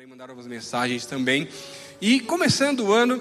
e mandaram as mensagens também. E começando o ano,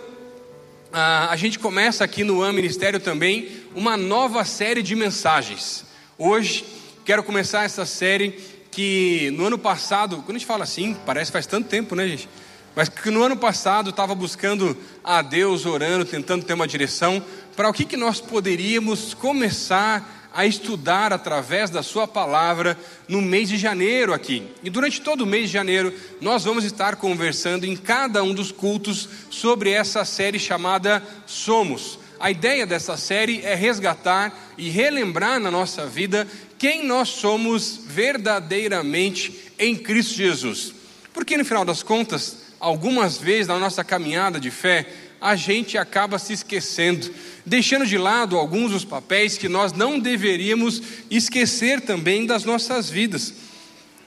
a gente começa aqui no AM Ministério também uma nova série de mensagens. Hoje quero começar essa série que no ano passado, quando a gente fala assim, parece faz tanto tempo, né, gente? Mas que no ano passado estava buscando a Deus, orando, tentando ter uma direção para o que, que nós poderíamos começar a estudar através da Sua palavra no mês de janeiro aqui. E durante todo o mês de janeiro, nós vamos estar conversando em cada um dos cultos sobre essa série chamada Somos. A ideia dessa série é resgatar e relembrar na nossa vida quem nós somos verdadeiramente em Cristo Jesus. Porque no final das contas, algumas vezes na nossa caminhada de fé, a gente acaba se esquecendo, deixando de lado alguns dos papéis que nós não deveríamos esquecer também das nossas vidas.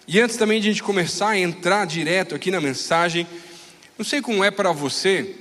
E antes também de a gente começar a entrar direto aqui na mensagem, não sei como é para você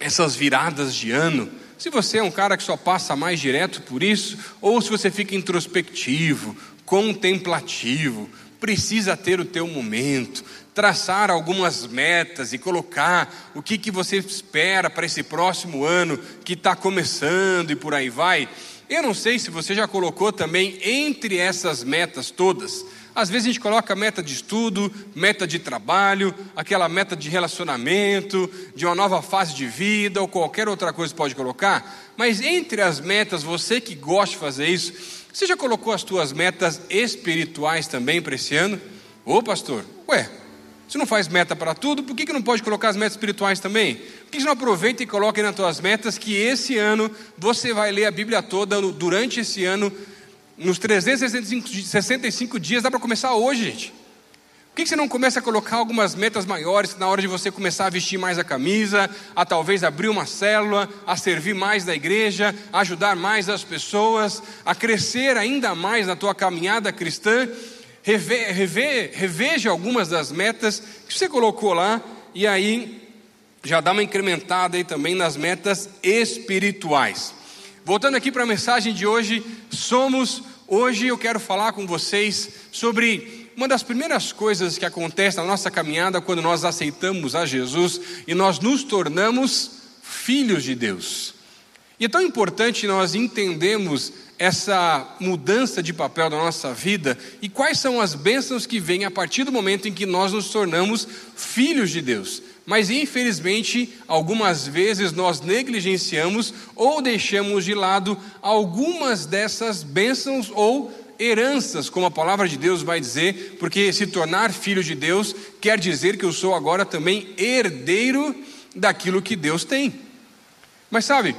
essas viradas de ano, se você é um cara que só passa mais direto por isso, ou se você fica introspectivo, contemplativo, precisa ter o teu momento, traçar algumas metas e colocar o que, que você espera para esse próximo ano que está começando e por aí vai. Eu não sei se você já colocou também entre essas metas todas. Às vezes a gente coloca meta de estudo, meta de trabalho, aquela meta de relacionamento, de uma nova fase de vida ou qualquer outra coisa pode colocar. Mas entre as metas, você que gosta de fazer isso, você já colocou as suas metas espirituais também para esse ano? Ô pastor, ué, você não faz meta para tudo, por que, que não pode colocar as metas espirituais também? Por que você não aproveita e coloca nas suas metas que esse ano você vai ler a Bíblia toda durante esse ano, nos 365 dias, dá para começar hoje, gente. Por que você não começa a colocar algumas metas maiores na hora de você começar a vestir mais a camisa, a talvez abrir uma célula, a servir mais na igreja, a ajudar mais as pessoas, a crescer ainda mais na tua caminhada cristã? Reve, reve, reveja algumas das metas que você colocou lá e aí já dá uma incrementada aí também nas metas espirituais. Voltando aqui para a mensagem de hoje, somos hoje eu quero falar com vocês sobre uma das primeiras coisas que acontece na nossa caminhada quando nós aceitamos a Jesus e nós nos tornamos filhos de Deus. E é tão importante nós entendermos essa mudança de papel da nossa vida e quais são as bênçãos que vêm a partir do momento em que nós nos tornamos filhos de Deus. Mas infelizmente, algumas vezes nós negligenciamos ou deixamos de lado algumas dessas bênçãos ou heranças, como a palavra de Deus vai dizer, porque se tornar filho de Deus quer dizer que eu sou agora também herdeiro daquilo que Deus tem. Mas sabe,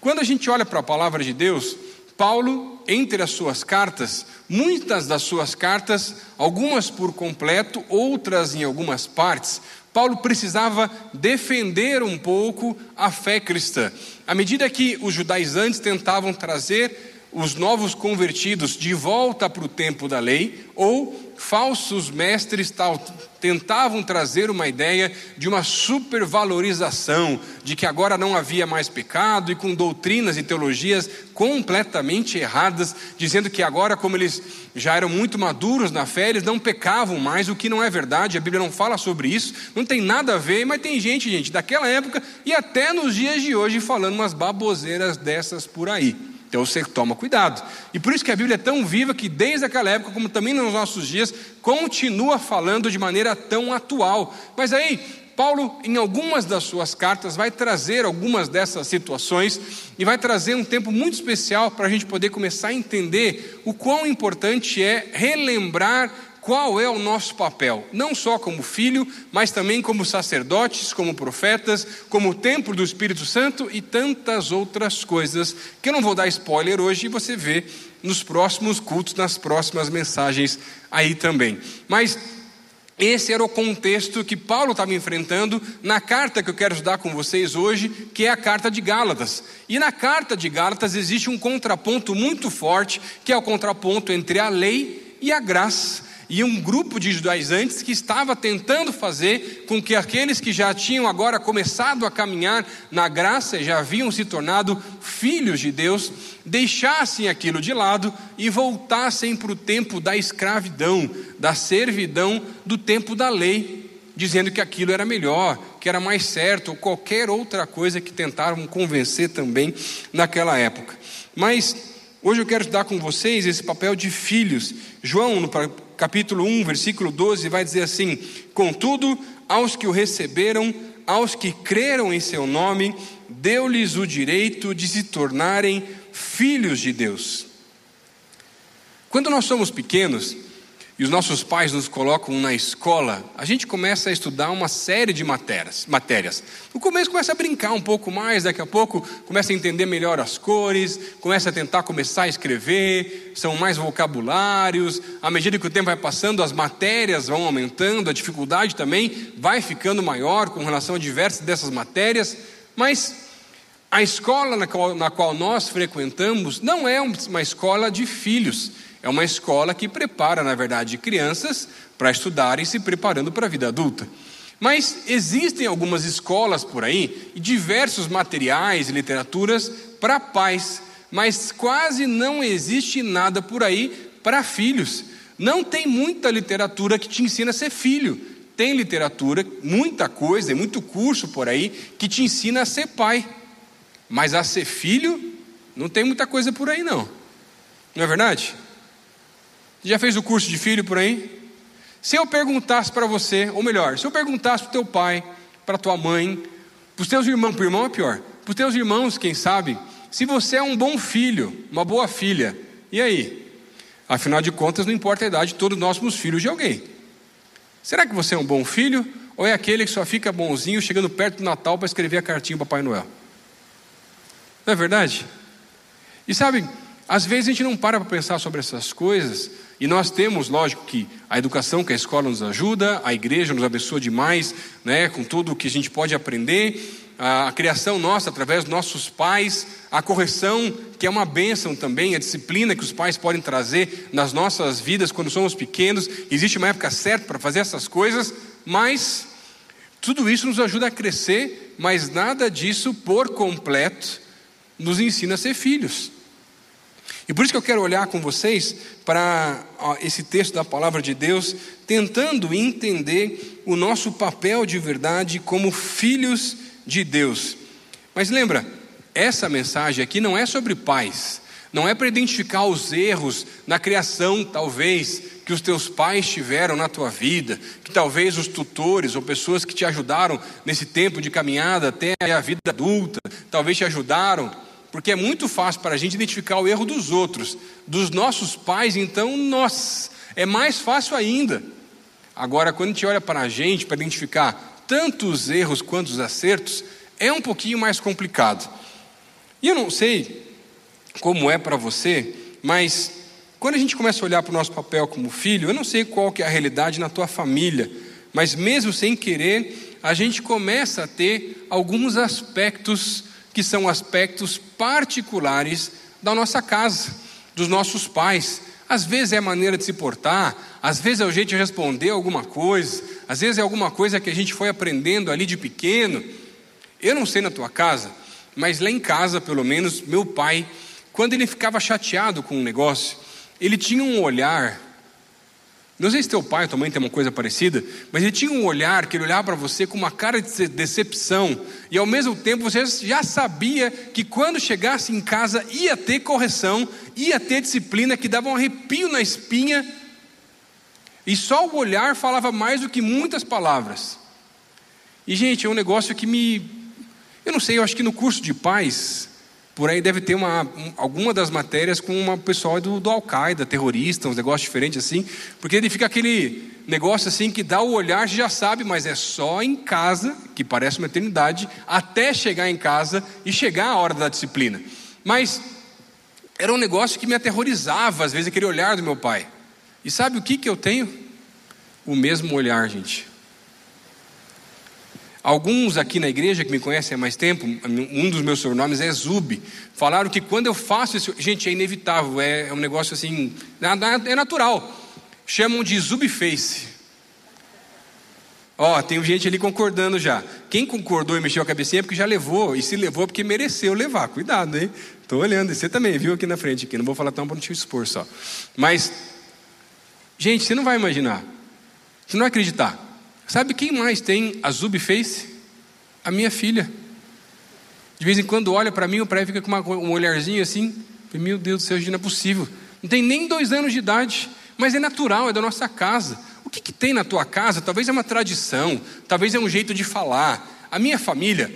quando a gente olha para a palavra de Deus, Paulo, entre as suas cartas, muitas das suas cartas, algumas por completo, outras em algumas partes, Paulo precisava defender um pouco a fé cristã. À medida que os judaizantes tentavam trazer os novos convertidos de volta para o tempo da lei, ou falsos mestres tal, tentavam trazer uma ideia de uma supervalorização, de que agora não havia mais pecado, e com doutrinas e teologias completamente erradas, dizendo que agora, como eles já eram muito maduros na fé, eles não pecavam mais, o que não é verdade, a Bíblia não fala sobre isso, não tem nada a ver, mas tem gente, gente, daquela época e até nos dias de hoje falando umas baboseiras dessas por aí. Então você toma cuidado. E por isso que a Bíblia é tão viva que desde aquela época, como também nos nossos dias, continua falando de maneira tão atual. Mas aí, Paulo, em algumas das suas cartas, vai trazer algumas dessas situações e vai trazer um tempo muito especial para a gente poder começar a entender o quão importante é relembrar qual é o nosso papel, não só como filho, mas também como sacerdotes, como profetas, como templo do Espírito Santo e tantas outras coisas, que eu não vou dar spoiler hoje e você vê nos próximos cultos, nas próximas mensagens aí também. Mas esse era o contexto que Paulo estava enfrentando na carta que eu quero estudar com vocês hoje, que é a carta de Gálatas. E na carta de Gálatas existe um contraponto muito forte, que é o contraponto entre a lei e a graça e um grupo de judaizantes que estava tentando fazer com que aqueles que já tinham agora começado a caminhar na graça e já haviam se tornado filhos de Deus, deixassem aquilo de lado e voltassem para o tempo da escravidão, da servidão, do tempo da lei. dizendo que aquilo era melhor, que era mais certo, ou qualquer outra coisa que tentaram convencer também naquela época. Mas hoje eu quero estudar com vocês esse papel de filhos. João, no capítulo 1, versículo 12, vai dizer assim: Contudo, aos que o receberam, aos que creram em seu nome, deu-lhes o direito de se tornarem filhos de Deus. Quando nós somos pequenos, e os nossos pais nos colocam na escola, a gente começa a estudar uma série de matérias. matérias. No começo começa a brincar um pouco mais, daqui a pouco começa a entender melhor as cores, começa a tentar começar a escrever, são mais vocabulários. À medida que o tempo vai passando, as matérias vão aumentando, a dificuldade também vai ficando maior com relação a diversas dessas matérias, mas a escola na qual, na qual nós frequentamos não é uma escola de filhos é uma escola que prepara, na verdade, crianças para estudarem se preparando para a vida adulta. Mas existem algumas escolas por aí e diversos materiais e literaturas para pais, mas quase não existe nada por aí para filhos. Não tem muita literatura que te ensina a ser filho. Tem literatura, muita coisa, muito curso por aí que te ensina a ser pai. Mas a ser filho, não tem muita coisa por aí não. Não é verdade? Já fez o curso de filho por aí? Se eu perguntasse para você, ou melhor, se eu perguntasse para o teu pai, para tua mãe, para os teus irmãos, para o irmão é pior, para os teus irmãos, quem sabe, se você é um bom filho, uma boa filha, e aí? Afinal de contas, não importa a idade, todos nós somos filhos de alguém. Será que você é um bom filho? Ou é aquele que só fica bonzinho chegando perto do Natal para escrever a cartinha para Papai Noel? Não é verdade? E sabe, às vezes a gente não para para pensar sobre essas coisas, e nós temos, lógico, que a educação que a escola nos ajuda, a igreja nos abençoa demais, né, com tudo o que a gente pode aprender, a, a criação nossa através dos nossos pais, a correção, que é uma bênção também, a disciplina que os pais podem trazer nas nossas vidas quando somos pequenos. Existe uma época certa para fazer essas coisas, mas tudo isso nos ajuda a crescer, mas nada disso por completo nos ensina a ser filhos. E por isso que eu quero olhar com vocês para esse texto da palavra de Deus, tentando entender o nosso papel de verdade como filhos de Deus. Mas lembra, essa mensagem aqui não é sobre pais, não é para identificar os erros na criação, talvez, que os teus pais tiveram na tua vida, que talvez os tutores ou pessoas que te ajudaram nesse tempo de caminhada até a vida adulta, talvez te ajudaram porque é muito fácil para a gente identificar o erro dos outros, dos nossos pais, então, nós, é mais fácil ainda. Agora, quando a gente olha para a gente para identificar tanto os erros quanto os acertos, é um pouquinho mais complicado. E eu não sei como é para você, mas quando a gente começa a olhar para o nosso papel como filho, eu não sei qual que é a realidade na tua família, mas mesmo sem querer, a gente começa a ter alguns aspectos que são aspectos particulares da nossa casa, dos nossos pais. Às vezes é a maneira de se portar, às vezes é o jeito de responder alguma coisa, às vezes é alguma coisa que a gente foi aprendendo ali de pequeno. Eu não sei na tua casa, mas lá em casa, pelo menos, meu pai, quando ele ficava chateado com um negócio, ele tinha um olhar não sei se teu pai ou tua mãe tem uma coisa parecida, mas ele tinha um olhar que ele olhava para você com uma cara de decepção, e ao mesmo tempo você já sabia que quando chegasse em casa ia ter correção, ia ter disciplina que dava um arrepio na espinha, e só o olhar falava mais do que muitas palavras. E gente, é um negócio que me. Eu não sei, eu acho que no curso de paz, por aí deve ter uma, alguma das matérias com uma pessoal do, do Al-Qaeda, terrorista, uns negócios diferentes assim, porque ele fica aquele negócio assim que dá o olhar, já sabe, mas é só em casa, que parece uma eternidade, até chegar em casa e chegar a hora da disciplina. Mas era um negócio que me aterrorizava, às vezes, aquele olhar do meu pai. E sabe o que, que eu tenho? O mesmo olhar, gente. Alguns aqui na igreja que me conhecem há mais tempo, um dos meus sobrenomes é Zub, falaram que quando eu faço isso, gente, é inevitável, é, é um negócio assim, é natural. Chamam de Zub Face. Ó, tem gente ali concordando já. Quem concordou e mexeu a cabecinha é porque já levou, e se levou é porque mereceu levar. Cuidado, hein? Estou olhando, e você também viu aqui na frente, aqui. não vou falar tão para não te expor só. Mas, gente, você não vai imaginar, você não vai acreditar. Sabe quem mais tem a Zubface? A minha filha. De vez em quando olha para mim, o pai fica com uma, um olharzinho assim. Meu Deus do céu, não é possível. Não tem nem dois anos de idade, mas é natural, é da nossa casa. O que, que tem na tua casa? Talvez é uma tradição, talvez é um jeito de falar. A minha família,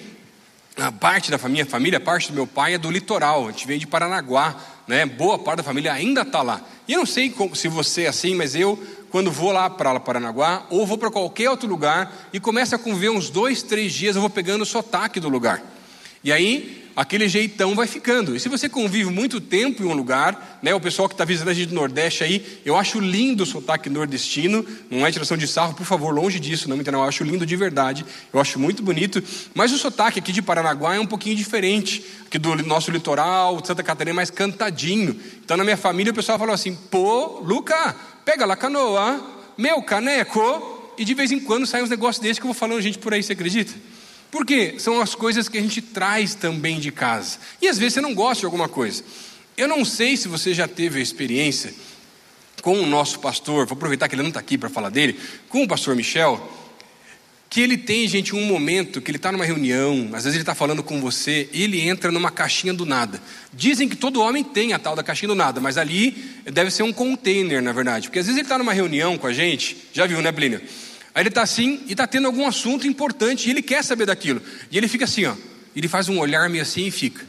a parte da minha família, a parte do meu pai é do litoral, a gente vem de Paranaguá, né? boa parte da família ainda está lá. E eu não sei como, se você é assim, mas eu, quando vou lá para Paranaguá, ou vou para qualquer outro lugar, e começo a conviver uns dois, três dias, eu vou pegando o sotaque do lugar. E aí, aquele jeitão vai ficando. E se você convive muito tempo em um lugar, né, o pessoal que está visitando a gente do Nordeste aí, eu acho lindo o sotaque nordestino, não é tiração de sarro, por favor, longe disso, não me entenda, eu acho lindo de verdade, eu acho muito bonito, mas o sotaque aqui de Paranaguá é um pouquinho diferente, aqui do nosso litoral, Santa Catarina é mais cantadinho. Então na minha família o pessoal falou assim, pô, Luca, pega lá canoa, meu caneco, e de vez em quando saem uns negócios desses que eu vou falando gente por aí, você acredita? Porque são as coisas que a gente traz também de casa. E às vezes você não gosta de alguma coisa. Eu não sei se você já teve a experiência com o nosso pastor, vou aproveitar que ele não está aqui para falar dele, com o pastor Michel, que ele tem, gente, um momento que ele está numa reunião, às vezes ele está falando com você, e ele entra numa caixinha do nada. Dizem que todo homem tem a tal da caixinha do nada, mas ali deve ser um container, na verdade, porque às vezes ele está numa reunião com a gente, já viu, né, Plínio? Aí ele está assim e está tendo algum assunto importante e ele quer saber daquilo. E ele fica assim, ó. Ele faz um olhar meio assim e fica.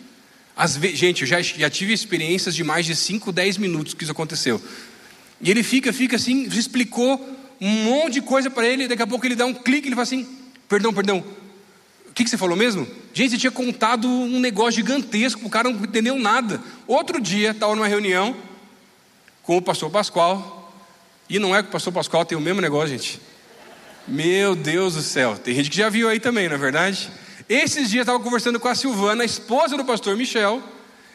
Às vezes, gente, eu já, já tive experiências de mais de 5, 10 minutos que isso aconteceu. E ele fica, fica assim, explicou um monte de coisa para ele, daqui a pouco ele dá um clique, ele fala assim: perdão, perdão, o que, que você falou mesmo? Gente, você tinha contado um negócio gigantesco, o cara não entendeu nada. Outro dia, estava numa reunião com o pastor Pascoal, e não é que o pastor Pascoal tem o mesmo negócio, gente. Meu Deus do céu, tem gente que já viu aí também, não é verdade? Esses dias eu estava conversando com a Silvana, a esposa do pastor Michel,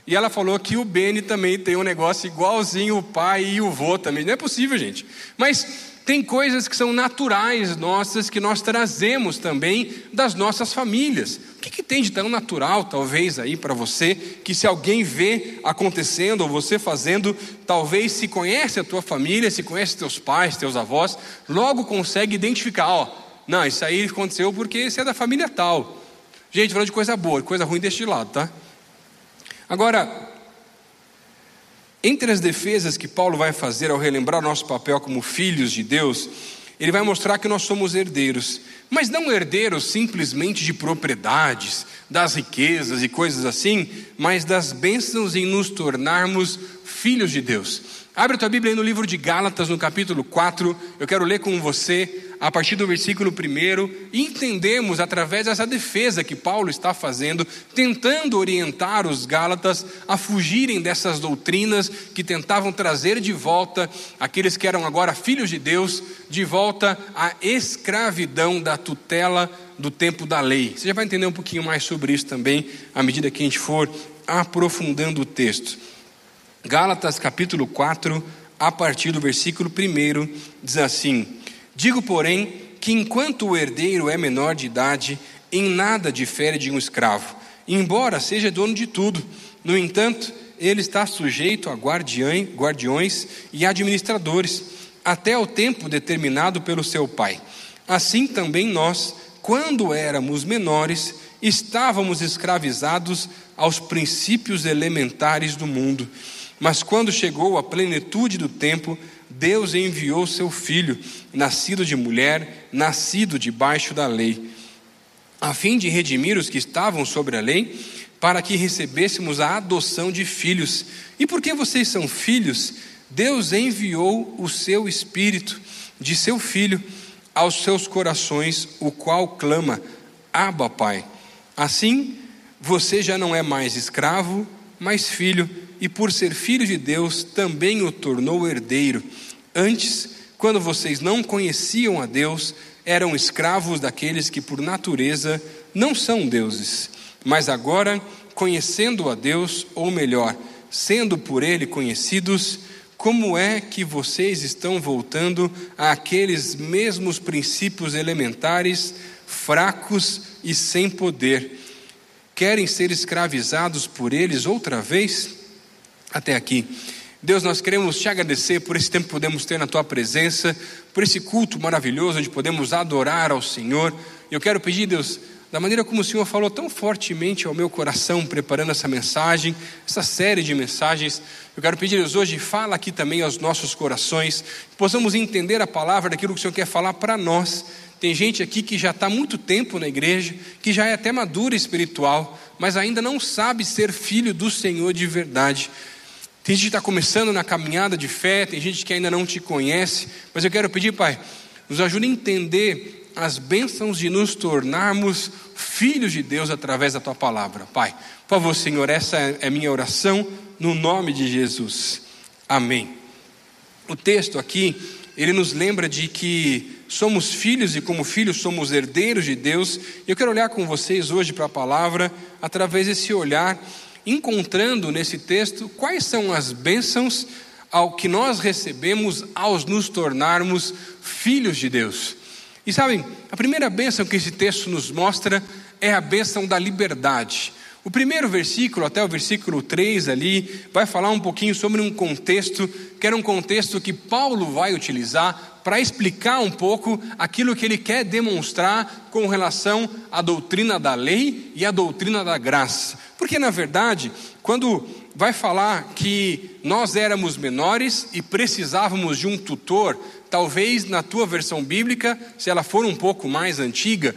e ela falou que o Beni também tem um negócio igualzinho o pai e o vô também. Não é possível, gente. Mas tem coisas que são naturais nossas que nós trazemos também das nossas famílias. O que, que tem de tão natural, talvez, aí para você, que se alguém vê acontecendo ou você fazendo, talvez se conhece a tua família, se conhece teus pais, teus avós, logo consegue identificar: ó, não, isso aí aconteceu porque você é da família tal. Gente, falando de coisa boa, coisa ruim deste lado, tá? Agora, entre as defesas que Paulo vai fazer ao relembrar nosso papel como filhos de Deus, ele vai mostrar que nós somos herdeiros, mas não herdeiros simplesmente de propriedades, das riquezas e coisas assim, mas das bênçãos em nos tornarmos filhos de Deus. Abre a tua Bíblia aí no livro de Gálatas, no capítulo 4. Eu quero ler com você a partir do versículo 1 e entendemos através dessa defesa que Paulo está fazendo, tentando orientar os Gálatas a fugirem dessas doutrinas que tentavam trazer de volta aqueles que eram agora filhos de Deus, de volta à escravidão da tutela do tempo da lei. Você já vai entender um pouquinho mais sobre isso também à medida que a gente for aprofundando o texto. Gálatas capítulo 4, a partir do versículo 1, diz assim: Digo, porém, que enquanto o herdeiro é menor de idade, em nada difere de um escravo, embora seja dono de tudo. No entanto, ele está sujeito a guardiões e administradores, até o tempo determinado pelo seu pai. Assim também nós, quando éramos menores, estávamos escravizados aos princípios elementares do mundo. Mas quando chegou a plenitude do tempo, Deus enviou seu filho, nascido de mulher, nascido debaixo da lei, a fim de redimir os que estavam sobre a lei, para que recebêssemos a adoção de filhos. E porque vocês são filhos, Deus enviou o seu espírito de seu filho aos seus corações, o qual clama: Abba, Pai. Assim, você já não é mais escravo, mas filho e por ser filho de Deus, também o tornou herdeiro. Antes, quando vocês não conheciam a Deus, eram escravos daqueles que por natureza não são deuses. Mas agora, conhecendo a Deus, ou melhor, sendo por Ele conhecidos, como é que vocês estão voltando àqueles mesmos princípios elementares, fracos e sem poder? Querem ser escravizados por eles outra vez? Até aqui. Deus, nós queremos te agradecer por esse tempo que podemos ter na tua presença, por esse culto maravilhoso onde podemos adorar ao Senhor. Eu quero pedir, Deus, da maneira como o Senhor falou tão fortemente ao meu coração, preparando essa mensagem, essa série de mensagens, eu quero pedir, Deus, hoje fala aqui também aos nossos corações, que possamos entender a palavra daquilo que o Senhor quer falar para nós. Tem gente aqui que já está há muito tempo na igreja, que já é até madura espiritual, mas ainda não sabe ser filho do Senhor de verdade. Tem gente que está começando na caminhada de fé, tem gente que ainda não te conhece, mas eu quero pedir, Pai, nos ajude a entender as bênçãos de nos tornarmos filhos de Deus através da tua palavra. Pai, por favor, Senhor, essa é minha oração no nome de Jesus. Amém. O texto aqui, ele nos lembra de que somos filhos e, como filhos, somos herdeiros de Deus. Eu quero olhar com vocês hoje para a palavra, através desse olhar, encontrando nesse texto quais são as bênçãos ao que nós recebemos ao nos tornarmos filhos de Deus. E sabem, a primeira bênção que esse texto nos mostra é a bênção da liberdade. O primeiro versículo, até o versículo 3 ali, vai falar um pouquinho sobre um contexto, que era um contexto que Paulo vai utilizar para explicar um pouco aquilo que ele quer demonstrar com relação à doutrina da lei e à doutrina da graça. Porque, na verdade, quando vai falar que nós éramos menores e precisávamos de um tutor Talvez na tua versão bíblica, se ela for um pouco mais antiga,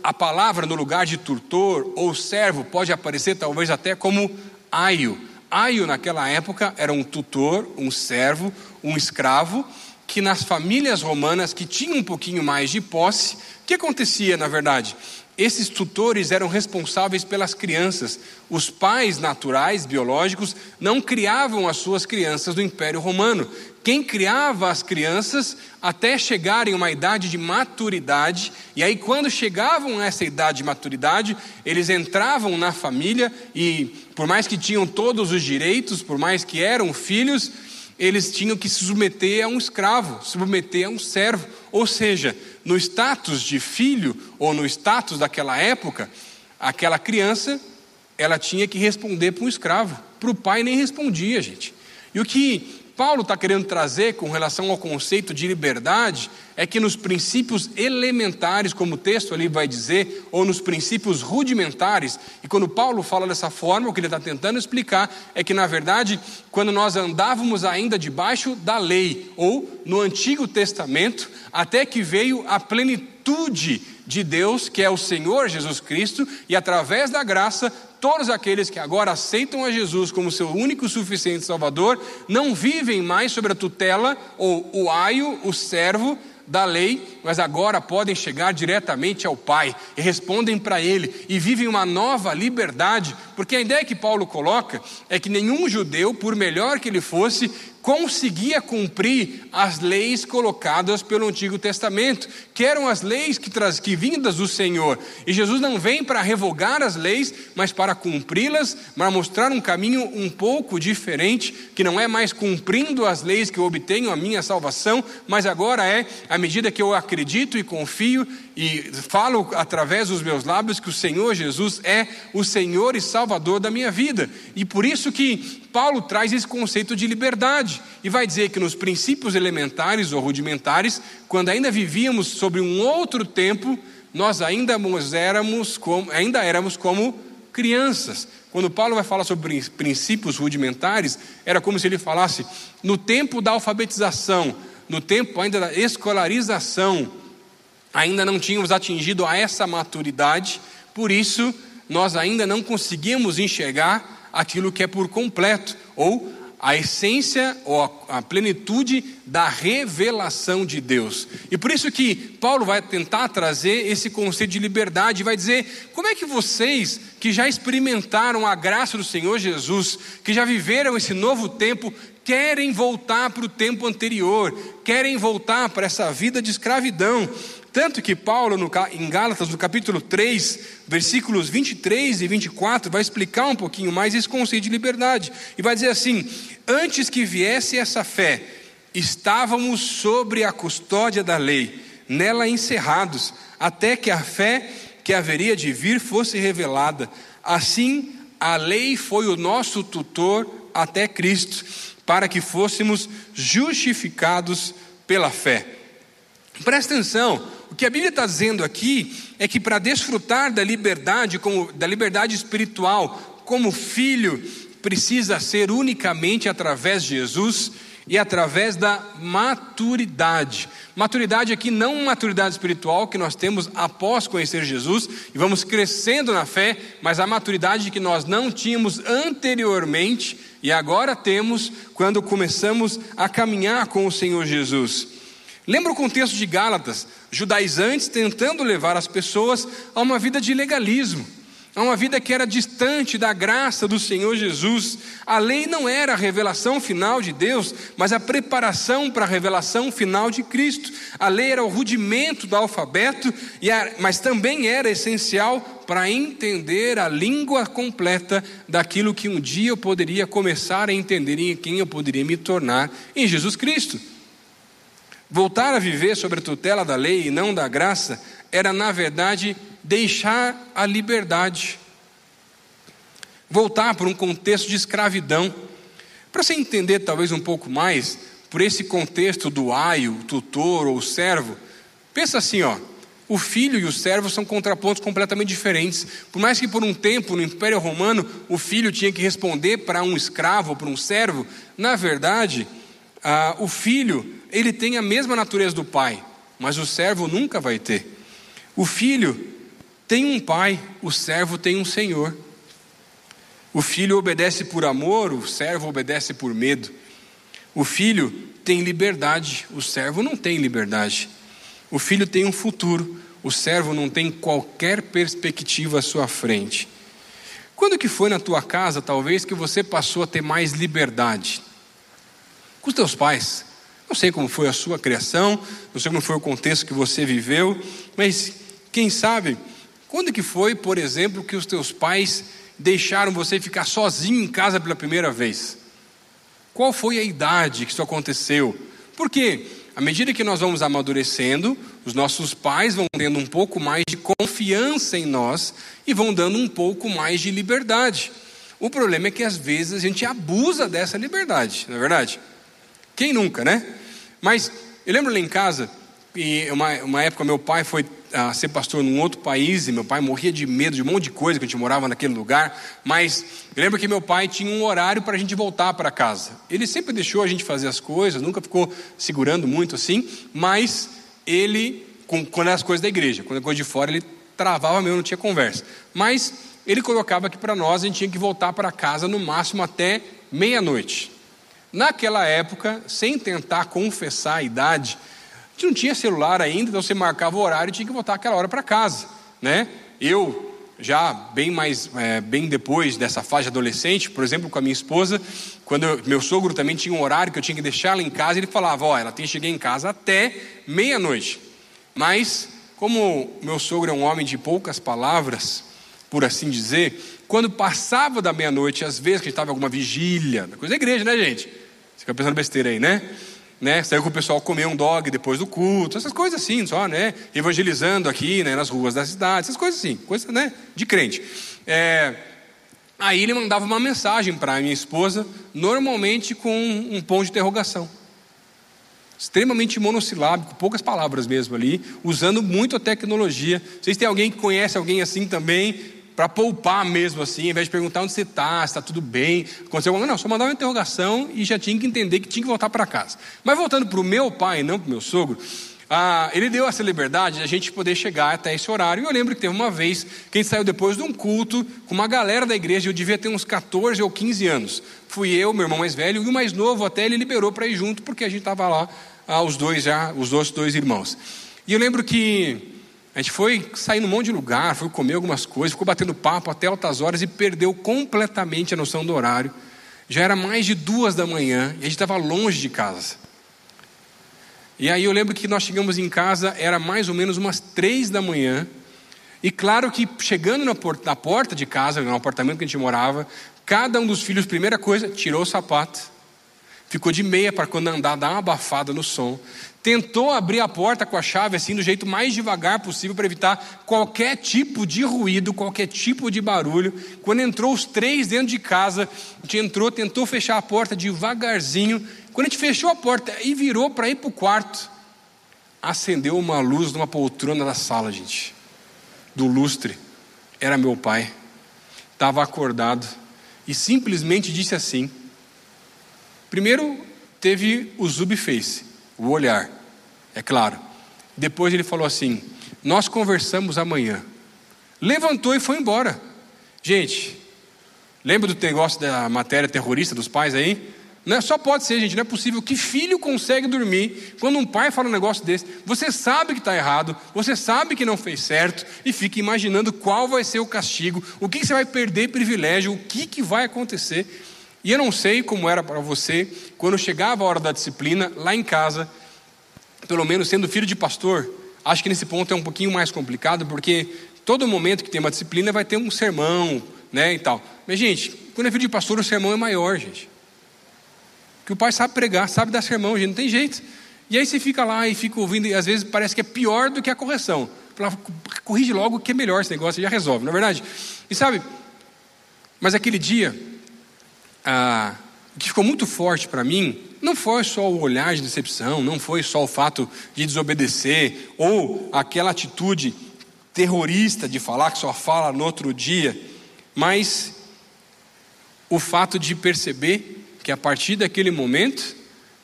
a palavra no lugar de tutor ou servo pode aparecer talvez até como aio. Aio naquela época era um tutor, um servo, um escravo, que nas famílias romanas que tinham um pouquinho mais de posse, o que acontecia na verdade? Esses tutores eram responsáveis pelas crianças. Os pais naturais, biológicos, não criavam as suas crianças do Império Romano. Quem criava as crianças até chegarem a uma idade de maturidade, e aí, quando chegavam a essa idade de maturidade, eles entravam na família e, por mais que tinham todos os direitos, por mais que eram filhos, eles tinham que se submeter a um escravo, submeter a um servo. Ou seja, no status de filho, ou no status daquela época, aquela criança, ela tinha que responder para um escravo. Para o pai nem respondia, gente. E o que Paulo está querendo trazer com relação ao conceito de liberdade é que nos princípios elementares, como o texto ali vai dizer, ou nos princípios rudimentares, e quando Paulo fala dessa forma, o que ele está tentando explicar é que, na verdade, quando nós andávamos ainda debaixo da lei, ou no Antigo Testamento, até que veio a plenitude de Deus, que é o Senhor Jesus Cristo, e através da graça todos aqueles que agora aceitam a Jesus como seu único e suficiente Salvador, não vivem mais sobre a tutela ou o aio, o servo da lei, mas agora podem chegar diretamente ao Pai e respondem para Ele e vivem uma nova liberdade, porque a ideia que Paulo coloca é que nenhum judeu, por melhor que ele fosse, conseguia cumprir as leis colocadas pelo Antigo Testamento, que eram as leis que, traz, que vindas do Senhor. E Jesus não vem para revogar as leis, mas para cumpri-las, para mostrar um caminho um pouco diferente, que não é mais cumprindo as leis que eu obtenho a minha salvação, mas agora é à medida que eu acredito e confio e falo através dos meus lábios que o Senhor Jesus é o Senhor e Salvador da minha vida. E por isso que Paulo traz esse conceito de liberdade e vai dizer que nos princípios elementares ou rudimentares, quando ainda vivíamos sobre um outro tempo, nós ainda éramos como, ainda éramos como crianças. Quando Paulo vai falar sobre princípios rudimentares, era como se ele falasse no tempo da alfabetização, no tempo ainda da escolarização, ainda não tínhamos atingido a essa maturidade, por isso nós ainda não conseguimos enxergar aquilo que é por completo, ou a essência ou a plenitude da revelação de Deus. E por isso que Paulo vai tentar trazer esse conceito de liberdade, vai dizer: como é que vocês que já experimentaram a graça do Senhor Jesus, que já viveram esse novo tempo, querem voltar para o tempo anterior, querem voltar para essa vida de escravidão? Tanto que Paulo, no, em Gálatas, no capítulo 3, versículos 23 e 24, vai explicar um pouquinho mais esse conceito de liberdade. E vai dizer assim: Antes que viesse essa fé, estávamos sobre a custódia da lei, nela encerrados, até que a fé que haveria de vir fosse revelada. Assim, a lei foi o nosso tutor até Cristo, para que fôssemos justificados pela fé. Presta atenção, o que a Bíblia está dizendo aqui é que para desfrutar da liberdade, como, da liberdade espiritual, como filho, precisa ser unicamente através de Jesus e através da maturidade. Maturidade aqui não maturidade espiritual que nós temos após conhecer Jesus e vamos crescendo na fé, mas a maturidade que nós não tínhamos anteriormente e agora temos quando começamos a caminhar com o Senhor Jesus. Lembra o contexto de Gálatas, judaizantes tentando levar as pessoas a uma vida de legalismo a uma vida que era distante da graça do Senhor Jesus. A lei não era a revelação final de Deus, mas a preparação para a revelação final de Cristo. A lei era o rudimento do alfabeto, mas também era essencial para entender a língua completa daquilo que um dia eu poderia começar a entender e em quem eu poderia me tornar em Jesus Cristo. Voltar a viver sobre a tutela da lei e não da graça era, na verdade, deixar a liberdade, voltar para um contexto de escravidão. Para você entender talvez um pouco mais, por esse contexto do aio, tutor ou servo, pensa assim, ó. O filho e o servo são contrapontos completamente diferentes. Por mais que por um tempo no Império Romano o filho tinha que responder para um escravo, para um servo, na verdade, ah, o filho ele tem a mesma natureza do pai, mas o servo nunca vai ter. O filho tem um pai, o servo tem um senhor. O filho obedece por amor, o servo obedece por medo. O filho tem liberdade, o servo não tem liberdade. O filho tem um futuro, o servo não tem qualquer perspectiva à sua frente. Quando que foi na tua casa, talvez, que você passou a ter mais liberdade? Com os teus pais. Não sei como foi a sua criação, não sei como foi o contexto que você viveu, mas quem sabe quando que foi, por exemplo, que os teus pais deixaram você ficar sozinho em casa pela primeira vez? Qual foi a idade que isso aconteceu? Porque à medida que nós vamos amadurecendo, os nossos pais vão tendo um pouco mais de confiança em nós e vão dando um pouco mais de liberdade. O problema é que às vezes a gente abusa dessa liberdade, não é verdade? Quem nunca, né? Mas eu lembro lá em casa, e uma, uma época meu pai foi a ser pastor num outro país e meu pai morria de medo de um monte de coisa que a gente morava naquele lugar. Mas eu lembro que meu pai tinha um horário para a gente voltar para casa. Ele sempre deixou a gente fazer as coisas, nunca ficou segurando muito assim, mas ele, quando era as coisas da igreja, quando era coisa de fora, ele travava mesmo, não tinha conversa. Mas ele colocava que para nós a gente tinha que voltar para casa no máximo até meia-noite. Naquela época, sem tentar confessar a idade, gente não tinha celular ainda, então você marcava o horário e tinha que voltar aquela hora para casa, né? Eu já bem mais é, bem depois dessa fase de adolescente, por exemplo, com a minha esposa, quando eu, meu sogro também tinha um horário que eu tinha que deixar ela em casa, ele falava, ó, ela tem que chegar em casa até meia-noite. Mas como meu sogro é um homem de poucas palavras, por assim dizer, quando passava da meia-noite, às vezes que estava em alguma vigília, coisa da igreja, né, gente? Você fica pensando besteira aí, né? né? Saiu com o pessoal comer um dog depois do culto, essas coisas assim, só, né? Evangelizando aqui, né? Nas ruas da cidade, essas coisas assim, coisas, né? De crente. É... Aí ele mandava uma mensagem para a minha esposa, normalmente com um ponto de interrogação. Extremamente monossilábico, poucas palavras mesmo ali, usando muito a tecnologia. Vocês têm alguém que conhece alguém assim também? Para poupar mesmo assim, ao invés de perguntar onde você está, se está tudo bem, aconteceu alguma Não, só mandava uma interrogação e já tinha que entender que tinha que voltar para casa. Mas voltando para o meu pai, não para o meu sogro, ah, ele deu essa liberdade de a gente poder chegar até esse horário. E eu lembro que teve uma vez que a gente saiu depois de um culto com uma galera da igreja, eu devia ter uns 14 ou 15 anos. Fui eu, meu irmão mais velho, e o mais novo até ele liberou para ir junto, porque a gente estava lá, ah, os dois já, os outros dois irmãos. E eu lembro que a gente foi sair num monte de lugar, foi comer algumas coisas, ficou batendo papo até altas horas e perdeu completamente a noção do horário. Já era mais de duas da manhã e a gente estava longe de casa. E aí eu lembro que nós chegamos em casa, era mais ou menos umas três da manhã. E claro que chegando na porta, na porta de casa, no apartamento que a gente morava, cada um dos filhos, primeira coisa, tirou o sapato, ficou de meia para quando andar dar uma abafada no som, tentou abrir a porta com a chave assim do jeito mais devagar possível para evitar qualquer tipo de ruído, qualquer tipo de barulho. Quando entrou os três dentro de casa, a gente entrou, tentou fechar a porta devagarzinho. Quando a gente fechou a porta e virou para ir para o quarto, acendeu uma luz numa poltrona da sala, gente. Do lustre. Era meu pai. Estava acordado e simplesmente disse assim: primeiro teve o face, o olhar, é claro. Depois ele falou assim: Nós conversamos amanhã. Levantou e foi embora. Gente, lembra do negócio da matéria terrorista dos pais aí? Não é, só pode ser, gente, não é possível. Que filho consegue dormir quando um pai fala um negócio desse? Você sabe que está errado, você sabe que não fez certo e fica imaginando qual vai ser o castigo, o que, que você vai perder privilégio, o que, que vai acontecer. E eu não sei como era para você quando chegava a hora da disciplina lá em casa, pelo menos sendo filho de pastor. Acho que nesse ponto é um pouquinho mais complicado, porque todo momento que tem uma disciplina vai ter um sermão, né, e tal. Mas gente, quando é filho de pastor, o sermão é maior, gente. Que o pai sabe pregar, sabe dar sermão, gente, não tem jeito. E aí você fica lá e fica ouvindo, e às vezes parece que é pior do que a correção. Fala, corrige logo que é melhor esse negócio, já resolve, não é verdade? E sabe, mas aquele dia, ah, que ficou muito forte para mim, não foi só o olhar de decepção, não foi só o fato de desobedecer, ou aquela atitude terrorista de falar que só fala no outro dia, mas o fato de perceber que a partir daquele momento,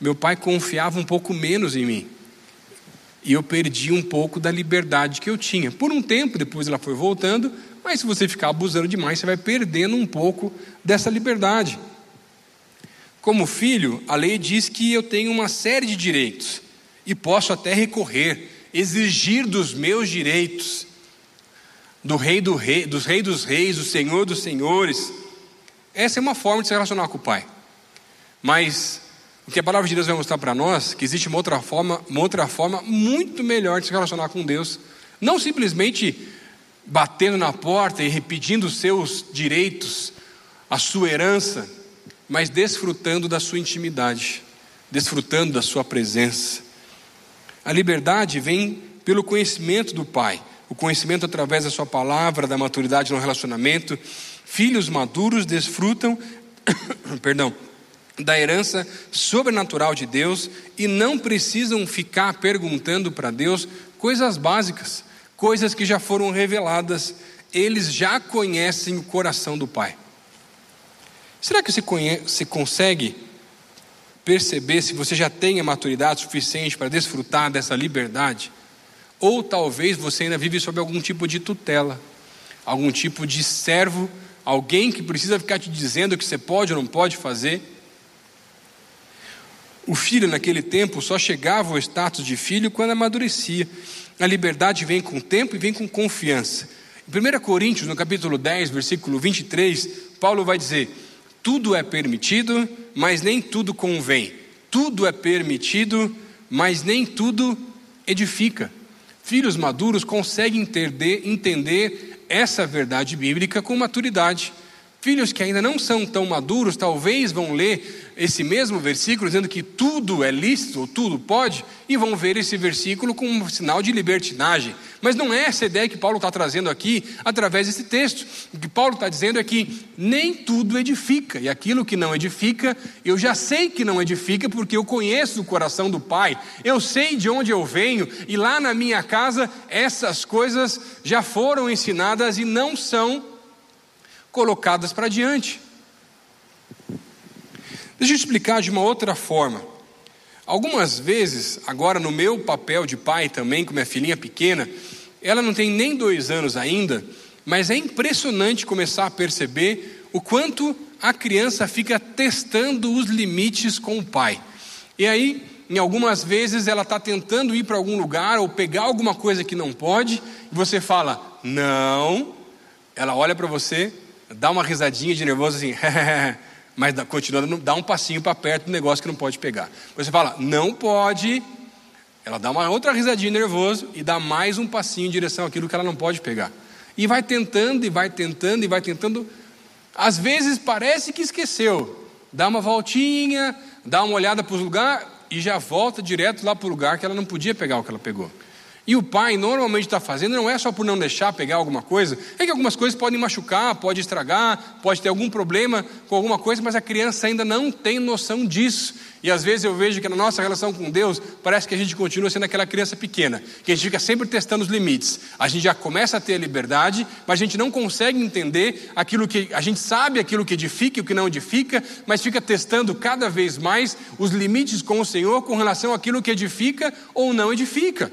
meu pai confiava um pouco menos em mim. E eu perdi um pouco da liberdade que eu tinha. Por um tempo, depois ela foi voltando, mas se você ficar abusando demais, você vai perdendo um pouco dessa liberdade. Como filho, a lei diz que eu tenho uma série de direitos e posso até recorrer, exigir dos meus direitos, do rei, do rei dos reis dos reis, do senhor dos senhores. Essa é uma forma de se relacionar com o pai. Mas o que a palavra de Deus vai mostrar para nós, que existe uma outra forma, uma outra forma muito melhor de se relacionar com Deus, não simplesmente batendo na porta e repetindo os seus direitos, a sua herança, mas desfrutando da sua intimidade, desfrutando da sua presença. A liberdade vem pelo conhecimento do Pai, o conhecimento através da sua palavra, da maturidade no relacionamento. Filhos maduros desfrutam, perdão, da herança sobrenatural de Deus e não precisam ficar perguntando para Deus coisas básicas, coisas que já foram reveladas, eles já conhecem o coração do Pai. Será que você, conhece, você consegue perceber se você já tem a maturidade suficiente para desfrutar dessa liberdade? Ou talvez você ainda vive sob algum tipo de tutela, algum tipo de servo, alguém que precisa ficar te dizendo o que você pode ou não pode fazer? O filho, naquele tempo, só chegava ao status de filho quando amadurecia. A liberdade vem com tempo e vem com confiança. Em 1 Coríntios, no capítulo 10, versículo 23, Paulo vai dizer: Tudo é permitido, mas nem tudo convém. Tudo é permitido, mas nem tudo edifica. Filhos maduros conseguem entender, entender essa verdade bíblica com maturidade. Filhos que ainda não são tão maduros, talvez vão ler esse mesmo versículo dizendo que tudo é lícito, tudo pode, e vão ver esse versículo como um sinal de libertinagem. Mas não é essa ideia que Paulo está trazendo aqui através desse texto. O que Paulo está dizendo é que nem tudo edifica, e aquilo que não edifica, eu já sei que não edifica, porque eu conheço o coração do Pai, eu sei de onde eu venho, e lá na minha casa essas coisas já foram ensinadas e não são colocadas para diante. Deixa eu explicar de uma outra forma. Algumas vezes, agora no meu papel de pai também, com minha filhinha pequena, ela não tem nem dois anos ainda, mas é impressionante começar a perceber o quanto a criança fica testando os limites com o pai. E aí, em algumas vezes, ela está tentando ir para algum lugar ou pegar alguma coisa que não pode, e você fala, não. Ela olha para você, dá uma risadinha de nervoso assim, mas continuando, dá um passinho para perto do negócio que não pode pegar. Você fala, não pode. Ela dá uma outra risadinha nervoso e dá mais um passinho em direção àquilo que ela não pode pegar. E vai tentando, e vai tentando, e vai tentando. Às vezes parece que esqueceu. Dá uma voltinha, dá uma olhada para o lugar e já volta direto lá para o lugar que ela não podia pegar o que ela pegou. E o pai normalmente está fazendo não é só por não deixar pegar alguma coisa, é que algumas coisas podem machucar, pode estragar, pode ter algum problema com alguma coisa, mas a criança ainda não tem noção disso. E às vezes eu vejo que na nossa relação com Deus, parece que a gente continua sendo aquela criança pequena, que a gente fica sempre testando os limites. A gente já começa a ter a liberdade, mas a gente não consegue entender aquilo que. A gente sabe aquilo que edifica e o que não edifica, mas fica testando cada vez mais os limites com o Senhor com relação àquilo que edifica ou não edifica.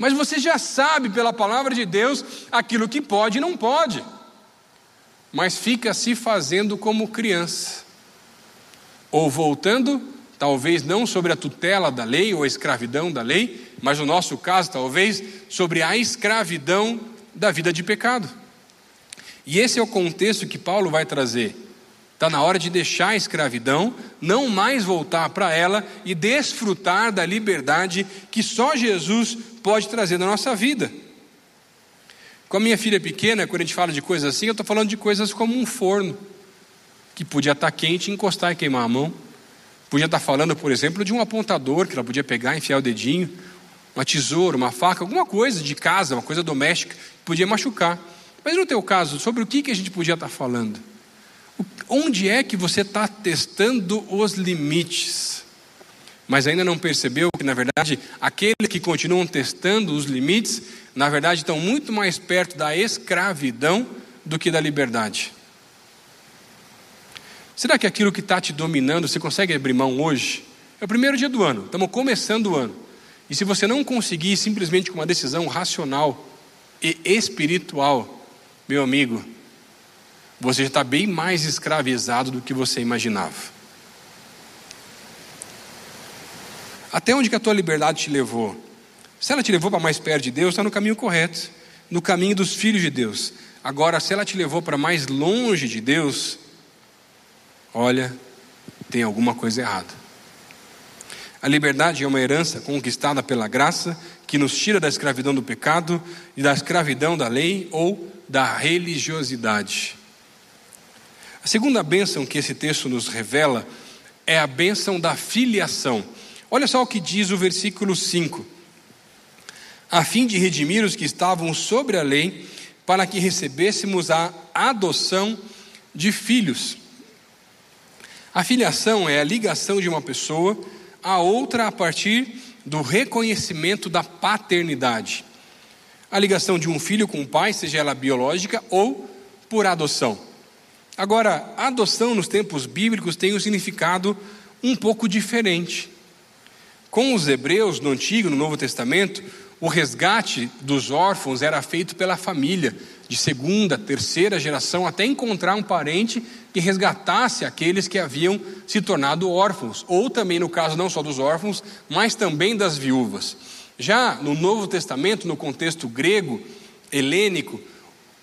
Mas você já sabe pela palavra de Deus aquilo que pode e não pode. Mas fica se fazendo como criança. Ou voltando, talvez não sobre a tutela da lei ou a escravidão da lei, mas no nosso caso, talvez, sobre a escravidão da vida de pecado. E esse é o contexto que Paulo vai trazer. Está na hora de deixar a escravidão, não mais voltar para ela e desfrutar da liberdade que só Jesus pode trazer na nossa vida. Com a minha filha pequena, quando a gente fala de coisas assim, eu estou falando de coisas como um forno, que podia estar tá quente, encostar e queimar a mão. Podia estar tá falando, por exemplo, de um apontador que ela podia pegar, enfiar o dedinho, uma tesoura, uma faca, alguma coisa de casa, uma coisa doméstica, podia machucar. Mas no teu caso, sobre o que, que a gente podia estar tá falando? Onde é que você está testando os limites? Mas ainda não percebeu que, na verdade, aqueles que continuam testando os limites, na verdade, estão muito mais perto da escravidão do que da liberdade. Será que aquilo que está te dominando, você consegue abrir mão hoje? É o primeiro dia do ano, estamos começando o ano. E se você não conseguir simplesmente com uma decisão racional e espiritual, meu amigo, você já está bem mais escravizado do que você imaginava. Até onde que a tua liberdade te levou? Se ela te levou para mais perto de Deus, está no caminho correto, no caminho dos filhos de Deus. Agora, se ela te levou para mais longe de Deus, olha, tem alguma coisa errada. A liberdade é uma herança conquistada pela graça que nos tira da escravidão do pecado e da escravidão da lei ou da religiosidade. A segunda bênção que esse texto nos revela é a bênção da filiação. Olha só o que diz o versículo 5: A fim de redimir os que estavam sobre a lei, para que recebêssemos a adoção de filhos. A filiação é a ligação de uma pessoa a outra a partir do reconhecimento da paternidade. A ligação de um filho com o pai, seja ela biológica ou por adoção. Agora, a adoção nos tempos bíblicos tem um significado um pouco diferente. Com os hebreus no Antigo e no Novo Testamento, o resgate dos órfãos era feito pela família, de segunda, terceira geração, até encontrar um parente que resgatasse aqueles que haviam se tornado órfãos, ou também no caso não só dos órfãos, mas também das viúvas. Já no Novo Testamento, no contexto grego, helênico,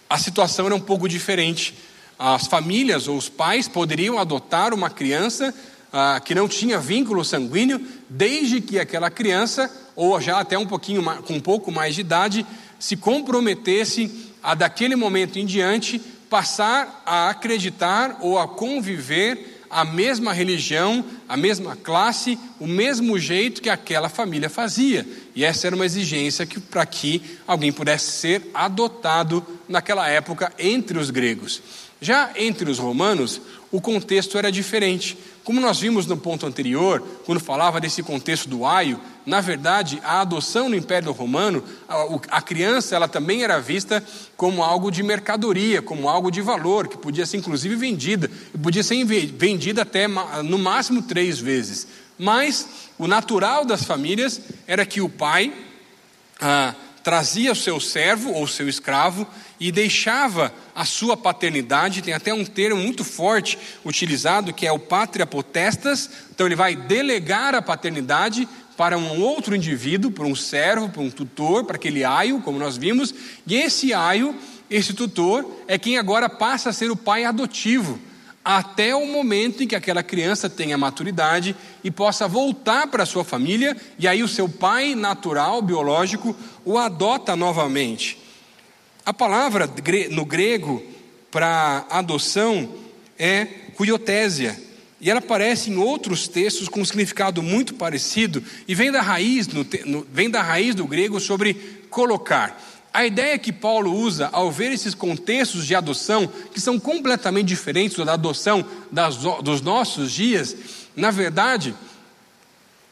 a situação era um pouco diferente as famílias ou os pais poderiam adotar uma criança ah, que não tinha vínculo sanguíneo, desde que aquela criança, ou já até um pouquinho com um pouco mais de idade, se comprometesse a daquele momento em diante passar a acreditar ou a conviver a mesma religião, a mesma classe, o mesmo jeito que aquela família fazia. E essa era uma exigência que, para que alguém pudesse ser adotado naquela época entre os gregos. Já entre os romanos, o contexto era diferente. Como nós vimos no ponto anterior, quando falava desse contexto do aio, na verdade, a adoção no Império Romano, a, criança ela também era vista como algo de mercadoria, como algo de valor, que podia ser inclusive vendida, e podia ser vendida até no máximo três vezes. Mas o natural das famílias era que o pai ah, trazia o seu servo ou seu escravo e deixava a sua paternidade, tem até um termo muito forte utilizado que é o pátria potestas, então ele vai delegar a paternidade para um outro indivíduo, para um servo, para um tutor, para aquele aio, como nós vimos, e esse aio, esse tutor, é quem agora passa a ser o pai adotivo até o momento em que aquela criança tenha maturidade e possa voltar para sua família, e aí o seu pai natural, biológico, o adota novamente. A palavra no grego para adoção é cuiotésia, e ela aparece em outros textos com um significado muito parecido e vem da raiz, no, vem da raiz do grego sobre colocar. A ideia que Paulo usa ao ver esses contextos de adoção, que são completamente diferentes da adoção das, dos nossos dias, na verdade,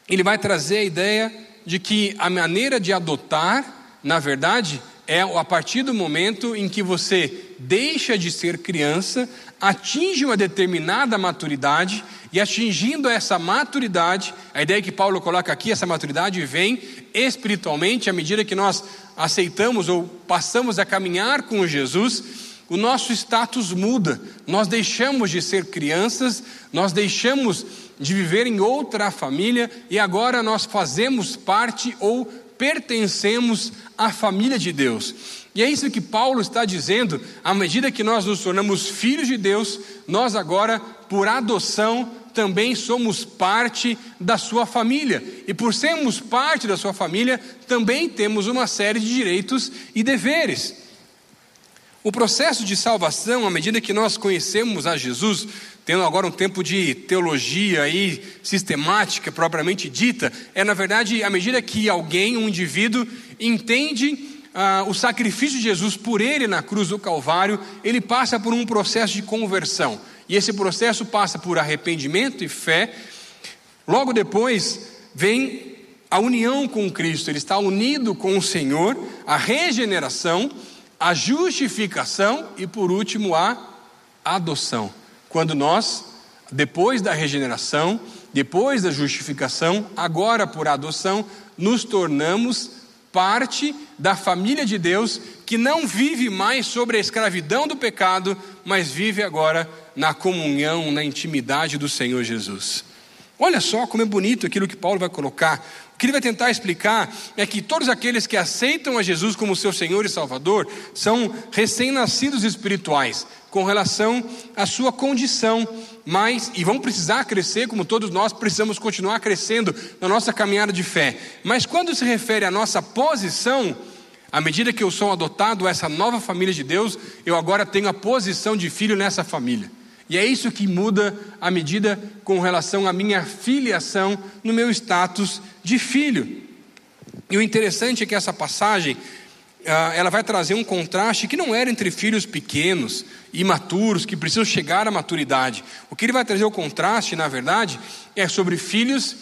ele vai trazer a ideia de que a maneira de adotar, na verdade, é a partir do momento em que você deixa de ser criança, atinge uma determinada maturidade, e atingindo essa maturidade, a ideia que Paulo coloca aqui, essa maturidade vem espiritualmente à medida que nós aceitamos ou passamos a caminhar com Jesus, o nosso status muda. Nós deixamos de ser crianças, nós deixamos de viver em outra família e agora nós fazemos parte ou pertencemos à família de Deus. E é isso que Paulo está dizendo, à medida que nós nos tornamos filhos de Deus, nós agora, por adoção, também somos parte da sua família. E por sermos parte da sua família, também temos uma série de direitos e deveres. O processo de salvação, à medida que nós conhecemos a Jesus, tendo agora um tempo de teologia aí sistemática propriamente dita, é na verdade à medida que alguém, um indivíduo, entende ah, o sacrifício de Jesus por ele na cruz do Calvário, ele passa por um processo de conversão. E esse processo passa por arrependimento e fé. Logo depois vem a união com Cristo, ele está unido com o Senhor, a regeneração, a justificação e por último a adoção. Quando nós, depois da regeneração, depois da justificação, agora por adoção, nos tornamos parte da família de Deus que não vive mais sobre a escravidão do pecado, mas vive agora na comunhão, na intimidade do Senhor Jesus. Olha só como é bonito aquilo que Paulo vai colocar. O que ele vai tentar explicar é que todos aqueles que aceitam a Jesus como seu Senhor e Salvador são recém-nascidos espirituais com relação à sua condição, mas e vão precisar crescer, como todos nós precisamos continuar crescendo na nossa caminhada de fé. Mas quando se refere à nossa posição, à medida que eu sou adotado a essa nova família de Deus, eu agora tenho a posição de filho nessa família. E é isso que muda a medida com relação à minha filiação no meu status de filho. E o interessante é que essa passagem ela vai trazer um contraste que não era entre filhos pequenos, imaturos, que precisam chegar à maturidade. O que ele vai trazer o contraste, na verdade, é sobre filhos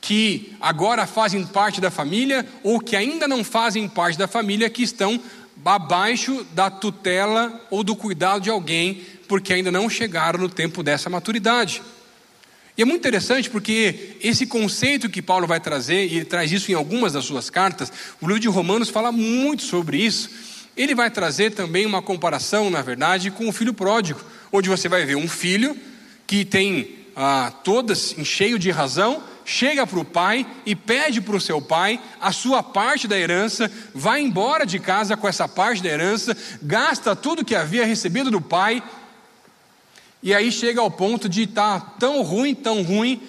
que agora fazem parte da família ou que ainda não fazem parte da família, que estão abaixo da tutela ou do cuidado de alguém porque ainda não chegaram no tempo dessa maturidade. E é muito interessante porque esse conceito que Paulo vai trazer, e ele traz isso em algumas das suas cartas, o livro de Romanos fala muito sobre isso. Ele vai trazer também uma comparação, na verdade, com o filho pródigo, onde você vai ver um filho que tem ah, todas em cheio de razão, chega para o pai e pede para o seu pai a sua parte da herança, vai embora de casa com essa parte da herança, gasta tudo que havia recebido do pai e aí chega ao ponto de estar tá tão ruim, tão ruim,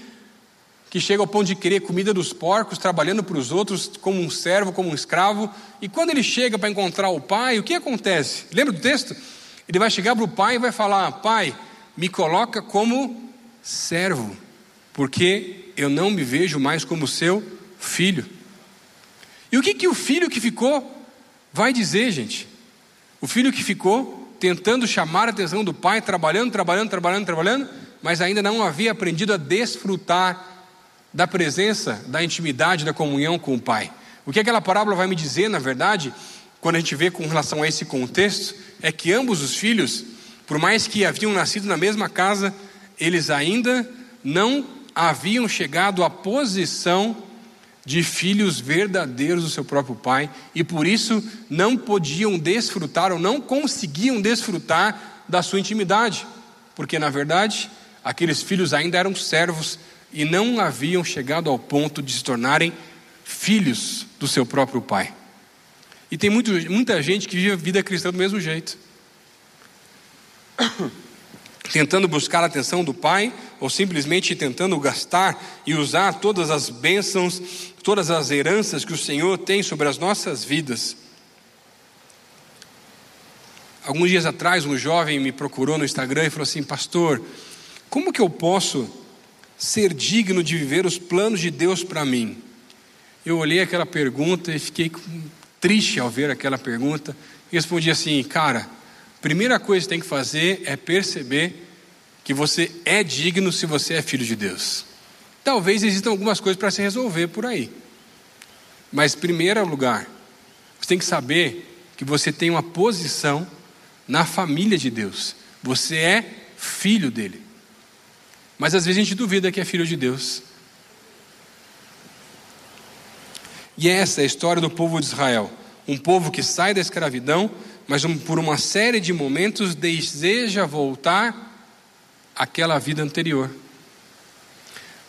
que chega ao ponto de querer comida dos porcos, trabalhando para os outros como um servo, como um escravo. E quando ele chega para encontrar o pai, o que acontece? Lembra do texto? Ele vai chegar para o pai e vai falar: Pai, me coloca como servo, porque eu não me vejo mais como seu filho. E o que, que o filho que ficou vai dizer, gente? O filho que ficou tentando chamar a atenção do pai, trabalhando, trabalhando, trabalhando, trabalhando, mas ainda não havia aprendido a desfrutar da presença, da intimidade, da comunhão com o pai. O que aquela parábola vai me dizer, na verdade, quando a gente vê com relação a esse contexto, é que ambos os filhos, por mais que haviam nascido na mesma casa, eles ainda não haviam chegado à posição de filhos verdadeiros do seu próprio pai e por isso não podiam desfrutar ou não conseguiam desfrutar da sua intimidade, porque na verdade aqueles filhos ainda eram servos e não haviam chegado ao ponto de se tornarem filhos do seu próprio pai. E tem muito, muita gente que vive a vida cristã do mesmo jeito. tentando buscar a atenção do Pai, ou simplesmente tentando gastar e usar todas as bênçãos, todas as heranças que o Senhor tem sobre as nossas vidas. Alguns dias atrás, um jovem me procurou no Instagram e falou assim: Pastor, como que eu posso ser digno de viver os planos de Deus para mim? Eu olhei aquela pergunta e fiquei triste ao ver aquela pergunta e respondi assim: Cara, primeira coisa que tem que fazer é perceber que você é digno se você é filho de Deus. Talvez existam algumas coisas para se resolver por aí, mas, em primeiro lugar, você tem que saber que você tem uma posição na família de Deus. Você é filho dele. Mas às vezes a gente duvida que é filho de Deus. E essa é a história do povo de Israel. Um povo que sai da escravidão, mas por uma série de momentos deseja voltar àquela vida anterior.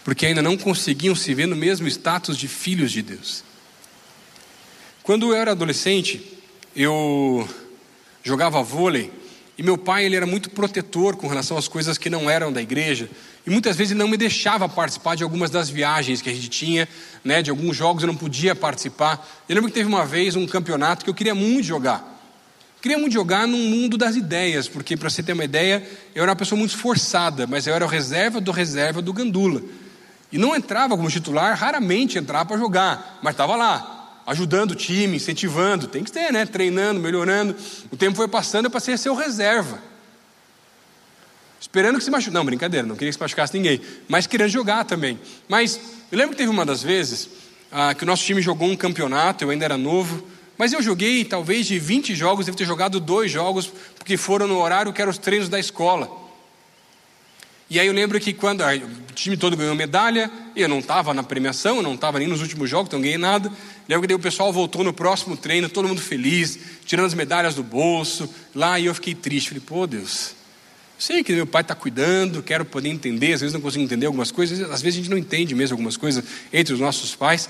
Porque ainda não conseguiam se ver no mesmo status de filhos de Deus. Quando eu era adolescente, eu jogava vôlei e meu pai ele era muito protetor com relação às coisas que não eram da igreja e muitas vezes ele não me deixava participar de algumas das viagens que a gente tinha, né, de alguns jogos eu não podia participar. Eu lembro que teve uma vez um campeonato que eu queria muito jogar. Queria muito jogar num mundo das ideias, porque para você ter uma ideia, eu era uma pessoa muito esforçada, mas eu era o reserva do reserva do Gandula. E não entrava como titular, raramente entrava para jogar, mas estava lá ajudando o time, incentivando, tem que ter, né? Treinando, melhorando. O tempo foi passando, eu passei a ser o reserva. Esperando que se machucasse. Não, brincadeira, não queria que se machucasse ninguém. Mas querendo jogar também. Mas eu lembro que teve uma das vezes ah, que o nosso time jogou um campeonato, eu ainda era novo. Mas eu joguei talvez de 20 jogos, devo ter jogado dois jogos, porque foram no horário que eram os treinos da escola. E aí eu lembro que quando o time todo ganhou medalha, eu não estava na premiação, eu não estava nem nos últimos jogos, então não ganhei nada. Lembro que daí o pessoal voltou no próximo treino, todo mundo feliz, tirando as medalhas do bolso, lá e eu fiquei triste. Falei, pô Deus, sei que meu pai está cuidando, quero poder entender, às vezes não consigo entender algumas coisas, às vezes a gente não entende mesmo algumas coisas entre os nossos pais,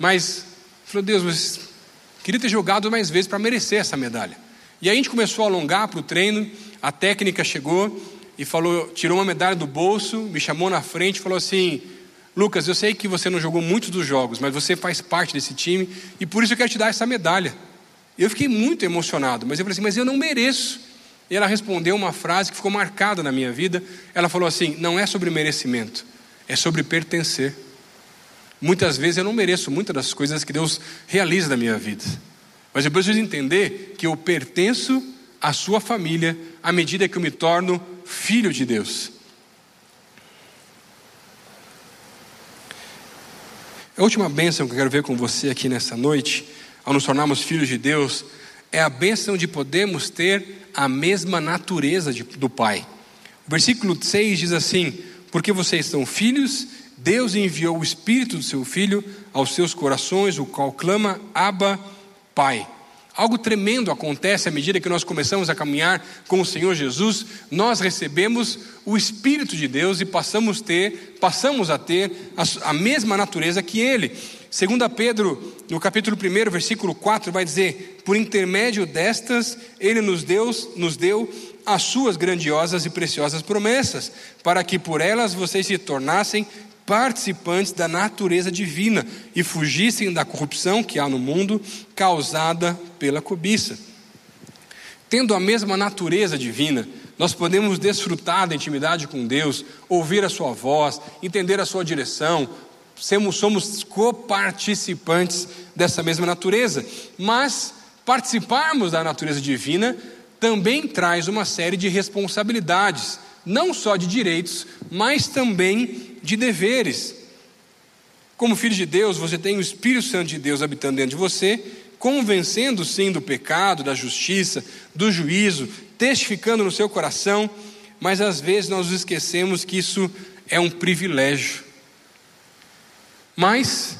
mas, falei, Deus, mas queria ter jogado mais vezes para merecer essa medalha. E aí a gente começou a alongar para o treino, a técnica chegou, e falou, tirou uma medalha do bolso, me chamou na frente e falou assim: Lucas, eu sei que você não jogou muitos dos jogos, mas você faz parte desse time e por isso eu quero te dar essa medalha. Eu fiquei muito emocionado, mas eu falei assim: mas eu não mereço. E ela respondeu uma frase que ficou marcada na minha vida. Ela falou assim: não é sobre merecimento, é sobre pertencer. Muitas vezes eu não mereço muitas das coisas que Deus realiza na minha vida, mas eu preciso entender que eu pertenço à sua família à medida que eu me torno filho de Deus. A última bênção que eu quero ver com você aqui nessa noite, ao nos tornarmos filhos de Deus, é a bênção de podermos ter a mesma natureza de, do Pai. O versículo 6 diz assim: Porque vocês são filhos, Deus enviou o Espírito do seu Filho aos seus corações, o qual clama, Abba, Pai. Algo tremendo acontece à medida que nós começamos a caminhar com o Senhor Jesus, nós recebemos o Espírito de Deus e passamos, ter, passamos a ter a, a mesma natureza que Ele. Segundo Pedro, no capítulo 1, versículo 4, vai dizer: Por intermédio destas, Ele nos deu, nos deu as suas grandiosas e preciosas promessas, para que por elas vocês se tornassem participantes da natureza divina e fugissem da corrupção que há no mundo causada pela cobiça. Tendo a mesma natureza divina, nós podemos desfrutar da intimidade com Deus, ouvir a Sua voz, entender a Sua direção, somos, somos coparticipantes dessa mesma natureza, mas participarmos da natureza divina também traz uma série de responsabilidades, não só de direitos, mas também de deveres. Como filho de Deus, você tem o Espírito Santo de Deus habitando dentro de você, convencendo sim do pecado, da justiça, do juízo, testificando no seu coração, mas às vezes nós esquecemos que isso é um privilégio. Mas,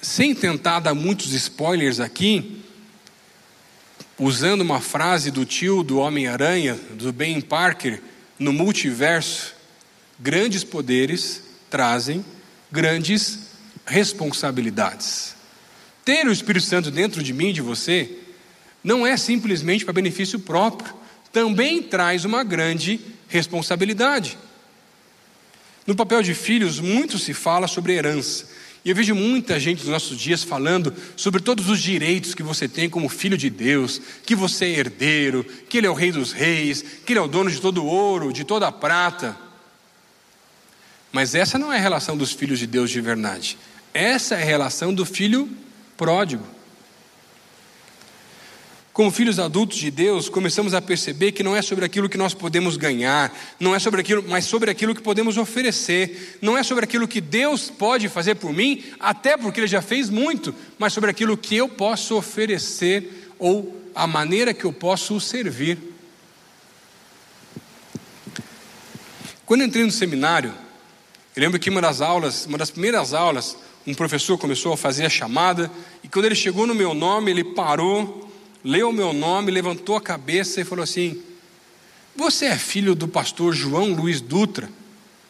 sem tentar dar muitos spoilers aqui, usando uma frase do tio do Homem-Aranha, do Ben Parker, no multiverso, Grandes poderes trazem grandes responsabilidades. Ter o Espírito Santo dentro de mim de você não é simplesmente para benefício próprio, também traz uma grande responsabilidade. No papel de filhos, muito se fala sobre herança. E eu vejo muita gente nos nossos dias falando sobre todos os direitos que você tem como filho de Deus, que você é herdeiro, que Ele é o Rei dos Reis, que Ele é o dono de todo o ouro, de toda a prata. Mas essa não é a relação dos filhos de Deus de verdade. Essa é a relação do filho pródigo. Como filhos adultos de Deus, começamos a perceber que não é sobre aquilo que nós podemos ganhar, não é sobre aquilo, mas sobre aquilo que podemos oferecer. Não é sobre aquilo que Deus pode fazer por mim, até porque Ele já fez muito, mas sobre aquilo que eu posso oferecer ou a maneira que eu posso servir. Quando entrei no seminário, eu lembro que uma das aulas, uma das primeiras aulas, um professor começou a fazer a chamada, e quando ele chegou no meu nome, ele parou leu o meu nome, levantou a cabeça e falou assim: Você é filho do pastor João Luiz Dutra,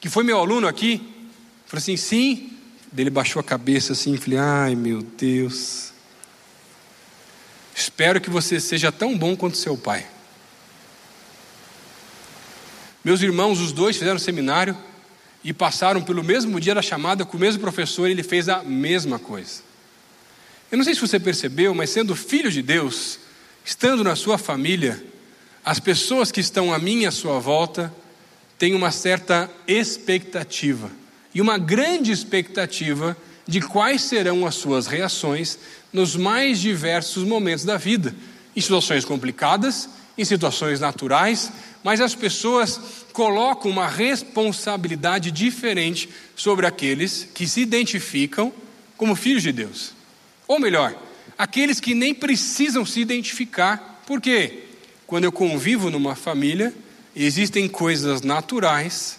que foi meu aluno aqui? Eu falei assim: Sim. Ele baixou a cabeça assim falei: Ai meu Deus. Espero que você seja tão bom quanto seu pai. Meus irmãos, os dois fizeram seminário e passaram pelo mesmo dia da chamada com o mesmo professor e ele fez a mesma coisa. Eu não sei se você percebeu, mas sendo filho de Deus, Estando na sua família, as pessoas que estão à minha à sua volta têm uma certa expectativa e uma grande expectativa de quais serão as suas reações nos mais diversos momentos da vida, em situações complicadas, em situações naturais, mas as pessoas colocam uma responsabilidade diferente sobre aqueles que se identificam como filhos de Deus. Ou melhor, aqueles que nem precisam se identificar. Por quê? Quando eu convivo numa família, existem coisas naturais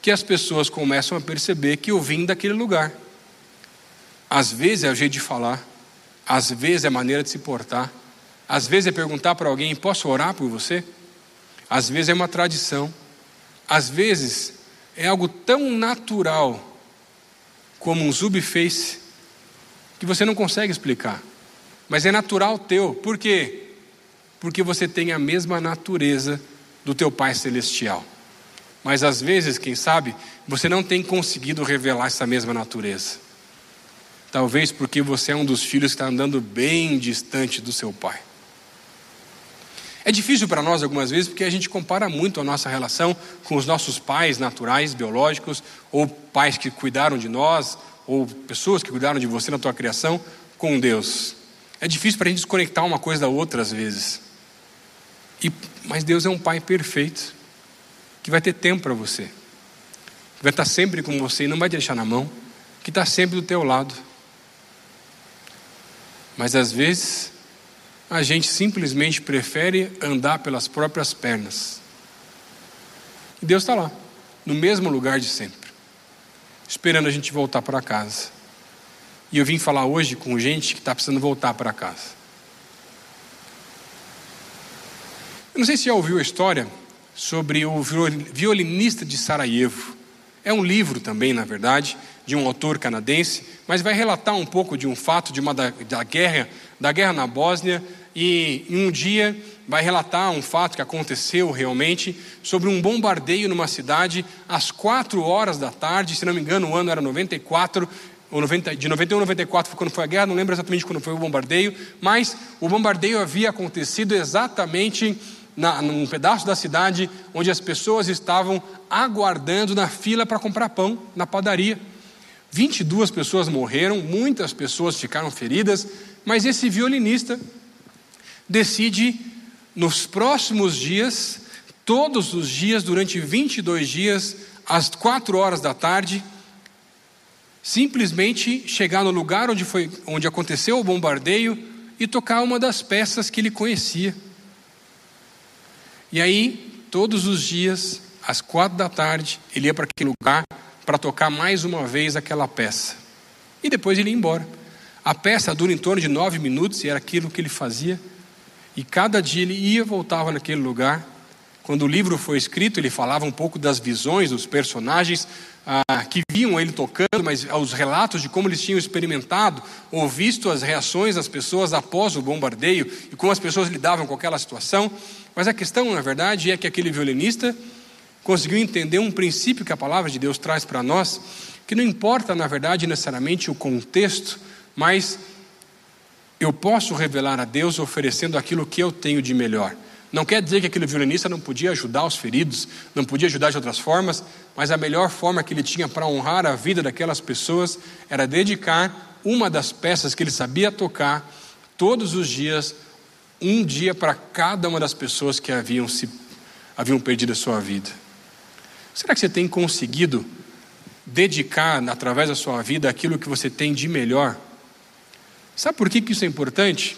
que as pessoas começam a perceber que eu vim daquele lugar. Às vezes é o jeito de falar, às vezes é a maneira de se portar, às vezes é perguntar para alguém: posso orar por você? Às vezes é uma tradição, às vezes é algo tão natural como um subface que você não consegue explicar. Mas é natural teu. Por quê? Porque você tem a mesma natureza do teu Pai celestial. Mas às vezes, quem sabe, você não tem conseguido revelar essa mesma natureza. Talvez porque você é um dos filhos que está andando bem distante do seu pai. É difícil para nós algumas vezes porque a gente compara muito a nossa relação com os nossos pais naturais, biológicos, ou pais que cuidaram de nós, ou pessoas que cuidaram de você na tua criação com Deus. É difícil para a gente desconectar uma coisa da outra às vezes. E, mas Deus é um Pai perfeito, que vai ter tempo para você, que vai estar sempre com você e não vai te deixar na mão, que está sempre do teu lado. Mas às vezes a gente simplesmente prefere andar pelas próprias pernas. E Deus está lá, no mesmo lugar de sempre esperando a gente voltar para casa. E eu vim falar hoje com gente que está precisando voltar para casa. Eu não sei se já ouviu a história sobre o violinista de Sarajevo. É um livro também, na verdade, de um autor canadense, mas vai relatar um pouco de um fato de uma da, da guerra, da guerra na Bósnia, e em um dia vai relatar um fato que aconteceu realmente sobre um bombardeio numa cidade às quatro horas da tarde, se não me engano, o ano era 94, ou 90, de 91 a 94 foi quando foi a guerra, não lembro exatamente quando foi o bombardeio, mas o bombardeio havia acontecido exatamente na, num pedaço da cidade onde as pessoas estavam aguardando na fila para comprar pão na padaria. 22 pessoas morreram, muitas pessoas ficaram feridas, mas esse violinista decide nos próximos dias, todos os dias, durante 22 dias, às quatro horas da tarde, simplesmente chegar no lugar onde, foi, onde aconteceu o bombardeio e tocar uma das peças que ele conhecia. E aí, todos os dias, às quatro da tarde, ele ia para aquele lugar para tocar mais uma vez aquela peça. E depois ele ia embora. A peça dura em torno de nove minutos e era aquilo que ele fazia. E cada dia ele ia e voltava naquele lugar. Quando o livro foi escrito, ele falava um pouco das visões dos personagens ah, que viam ele tocando, mas os relatos de como eles tinham experimentado ou visto as reações das pessoas após o bombardeio e como as pessoas lidavam com aquela situação. Mas a questão, na verdade, é que aquele violinista conseguiu entender um princípio que a palavra de Deus traz para nós, que não importa, na verdade, necessariamente o contexto, mas eu posso revelar a Deus oferecendo aquilo que eu tenho de melhor. Não quer dizer que aquele violinista não podia ajudar os feridos, não podia ajudar de outras formas, mas a melhor forma que ele tinha para honrar a vida daquelas pessoas era dedicar uma das peças que ele sabia tocar todos os dias, um dia para cada uma das pessoas que haviam, se, haviam perdido a sua vida. Será que você tem conseguido dedicar, através da sua vida, aquilo que você tem de melhor? Sabe por que, isso é importante?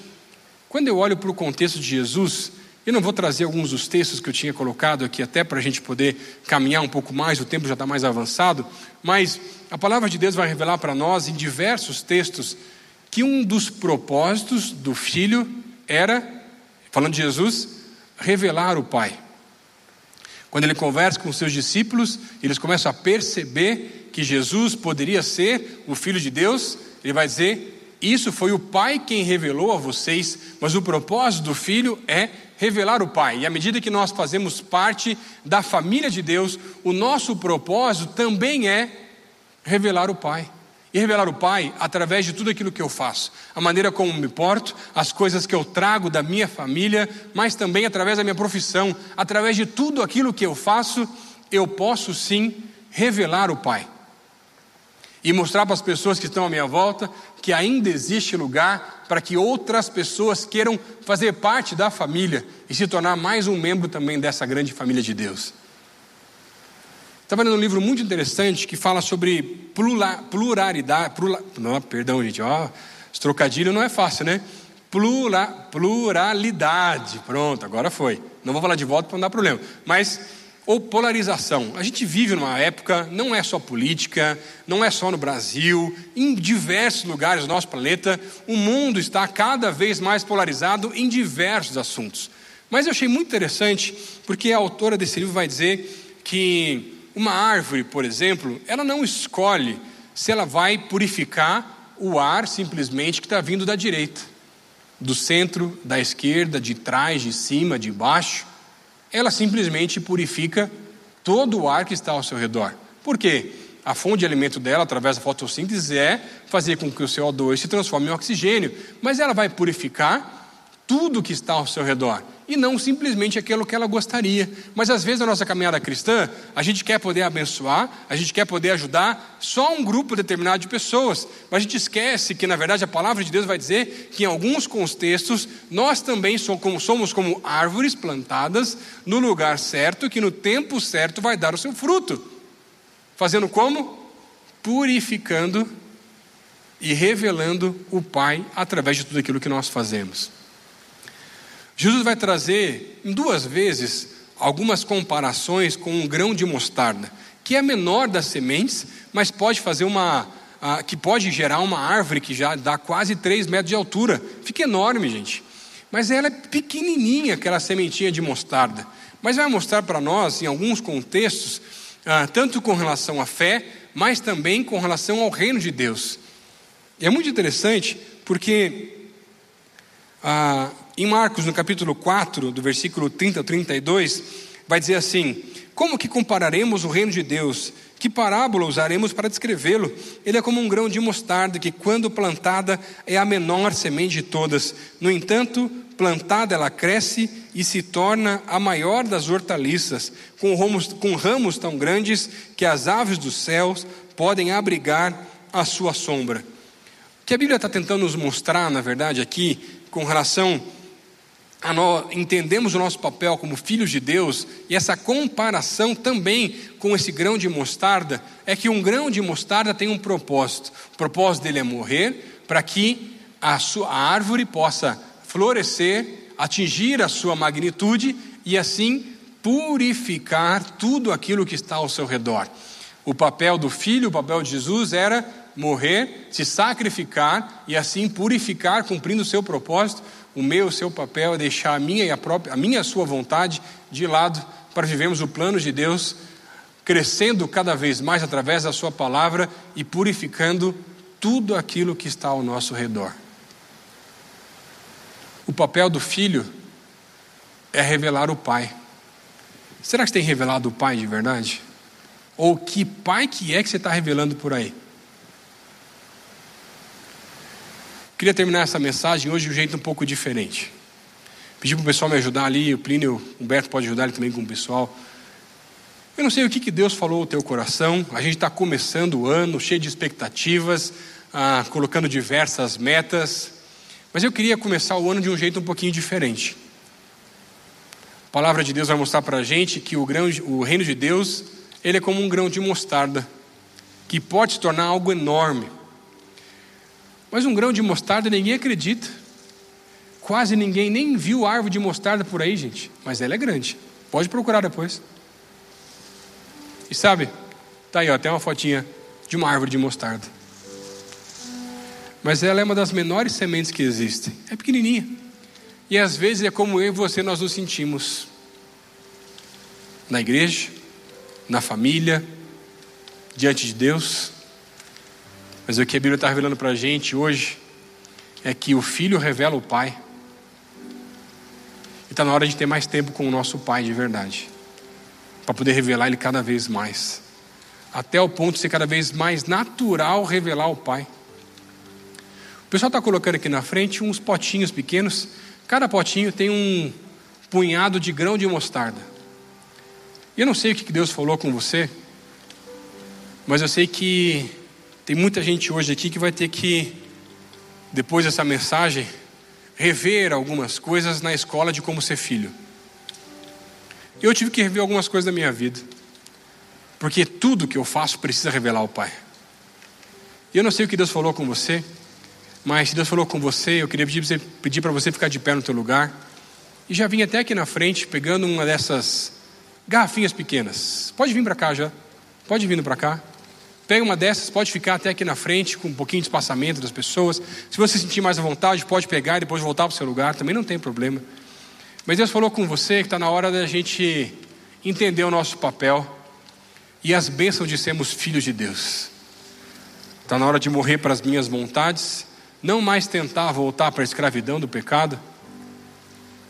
Quando eu olho para o contexto de Jesus, eu não vou trazer alguns dos textos que eu tinha colocado aqui, até para a gente poder caminhar um pouco mais, o tempo já está mais avançado, mas a palavra de Deus vai revelar para nós, em diversos textos, que um dos propósitos do Filho era, falando de Jesus, revelar o Pai. Quando ele conversa com seus discípulos, eles começam a perceber que Jesus poderia ser o Filho de Deus, ele vai dizer: isso foi o Pai quem revelou a vocês, mas o propósito do Filho é revelar o Pai. E à medida que nós fazemos parte da família de Deus, o nosso propósito também é revelar o Pai. E revelar o Pai através de tudo aquilo que eu faço, a maneira como me porto, as coisas que eu trago da minha família, mas também através da minha profissão, através de tudo aquilo que eu faço, eu posso sim revelar o Pai e mostrar para as pessoas que estão à minha volta que ainda existe lugar para que outras pessoas queiram fazer parte da família e se tornar mais um membro também dessa grande família de Deus. Estava lendo um livro muito interessante que fala sobre pluralidade. Plura, não, perdão, gente, ó, esse trocadilho não é fácil, né? Plura, pluralidade. Pronto, agora foi. Não vou falar de volta para não dar problema. Mas ou polarização. A gente vive numa época, não é só política, não é só no Brasil, em diversos lugares do nosso planeta, o mundo está cada vez mais polarizado em diversos assuntos. Mas eu achei muito interessante, porque a autora desse livro vai dizer que uma árvore, por exemplo, ela não escolhe se ela vai purificar o ar simplesmente que está vindo da direita, do centro, da esquerda, de trás, de cima, de baixo ela simplesmente purifica todo o ar que está ao seu redor. Por quê? A fonte de alimento dela, através da fotossíntese, é fazer com que o CO2 se transforme em oxigênio, mas ela vai purificar tudo que está ao seu redor e não simplesmente aquilo que ela gostaria. Mas às vezes na nossa caminhada cristã, a gente quer poder abençoar, a gente quer poder ajudar só um grupo determinado de pessoas, mas a gente esquece que na verdade a palavra de Deus vai dizer que em alguns contextos nós também somos como árvores plantadas no lugar certo, que no tempo certo vai dar o seu fruto. Fazendo como? Purificando e revelando o Pai através de tudo aquilo que nós fazemos. Jesus vai trazer em duas vezes algumas comparações com um grão de mostarda, que é menor das sementes, mas pode fazer uma. que pode gerar uma árvore que já dá quase 3 metros de altura. Fica enorme, gente. Mas ela é pequenininha, aquela sementinha de mostarda. Mas vai mostrar para nós, em alguns contextos, ah, tanto com relação à fé, mas também com relação ao reino de Deus. E é muito interessante porque ah, em Marcos, no capítulo 4, do versículo 30 ao 32, vai dizer assim: Como que compararemos o reino de Deus? Que parábola usaremos para descrevê-lo? Ele é como um grão de mostarda que, quando plantada, é a menor semente de todas. No entanto, plantada, ela cresce e se torna a maior das hortaliças, com ramos, com ramos tão grandes que as aves dos céus podem abrigar a sua sombra. O que a Bíblia está tentando nos mostrar, na verdade, aqui, com relação nós, entendemos o nosso papel como filhos de Deus, e essa comparação também com esse grão de mostarda, é que um grão de mostarda tem um propósito. O propósito dele é morrer para que a, sua, a árvore possa florescer, atingir a sua magnitude e assim purificar tudo aquilo que está ao seu redor. O papel do filho, o papel de Jesus era morrer, se sacrificar e assim purificar, cumprindo o seu propósito o meu, o seu papel é deixar a minha e a própria, a minha a sua vontade de lado para vivermos o plano de Deus, crescendo cada vez mais através da sua palavra e purificando tudo aquilo que está ao nosso redor. O papel do filho é revelar o pai. Será que você tem revelado o pai de verdade? Ou que pai que é que você está revelando por aí? Queria terminar essa mensagem hoje de um jeito um pouco diferente. Pedi para o pessoal me ajudar ali, o Plínio, o Humberto pode ajudar ele também com o pessoal. Eu não sei o que, que Deus falou ao teu coração, a gente está começando o ano, cheio de expectativas, ah, colocando diversas metas, mas eu queria começar o ano de um jeito um pouquinho diferente. A palavra de Deus vai mostrar para a gente que o, grão, o reino de Deus, ele é como um grão de mostarda, que pode se tornar algo enorme. Mas um grão de mostarda ninguém acredita. Quase ninguém nem viu árvore de mostarda por aí, gente. Mas ela é grande. Pode procurar depois. E sabe, tá aí, ó, tem uma fotinha de uma árvore de mostarda. Mas ela é uma das menores sementes que existem. É pequenininha. E às vezes é como eu e você nós nos sentimos. Na igreja, na família, diante de Deus. Mas o que a Bíblia está revelando para a gente hoje é que o filho revela o pai. E está na hora de ter mais tempo com o nosso Pai de verdade, para poder revelar Ele cada vez mais, até o ponto de ser cada vez mais natural revelar o Pai. O pessoal está colocando aqui na frente uns potinhos pequenos, cada potinho tem um punhado de grão de mostarda. E eu não sei o que Deus falou com você, mas eu sei que tem muita gente hoje aqui que vai ter que, depois dessa mensagem, rever algumas coisas na escola de como ser filho. Eu tive que rever algumas coisas da minha vida, porque tudo que eu faço precisa revelar o Pai. Eu não sei o que Deus falou com você, mas se Deus falou com você, eu queria pedir, pedir para você ficar de pé no teu lugar. E já vim até aqui na frente, pegando uma dessas garrafinhas pequenas. Pode vir para cá já. Pode vir para cá. Pega uma dessas, pode ficar até aqui na frente, com um pouquinho de espaçamento das pessoas. Se você sentir mais à vontade, pode pegar e depois voltar para o seu lugar, também não tem problema. Mas Deus falou com você que está na hora da gente entender o nosso papel e as bênçãos de sermos filhos de Deus. Está na hora de morrer para as minhas vontades, não mais tentar voltar para a escravidão do pecado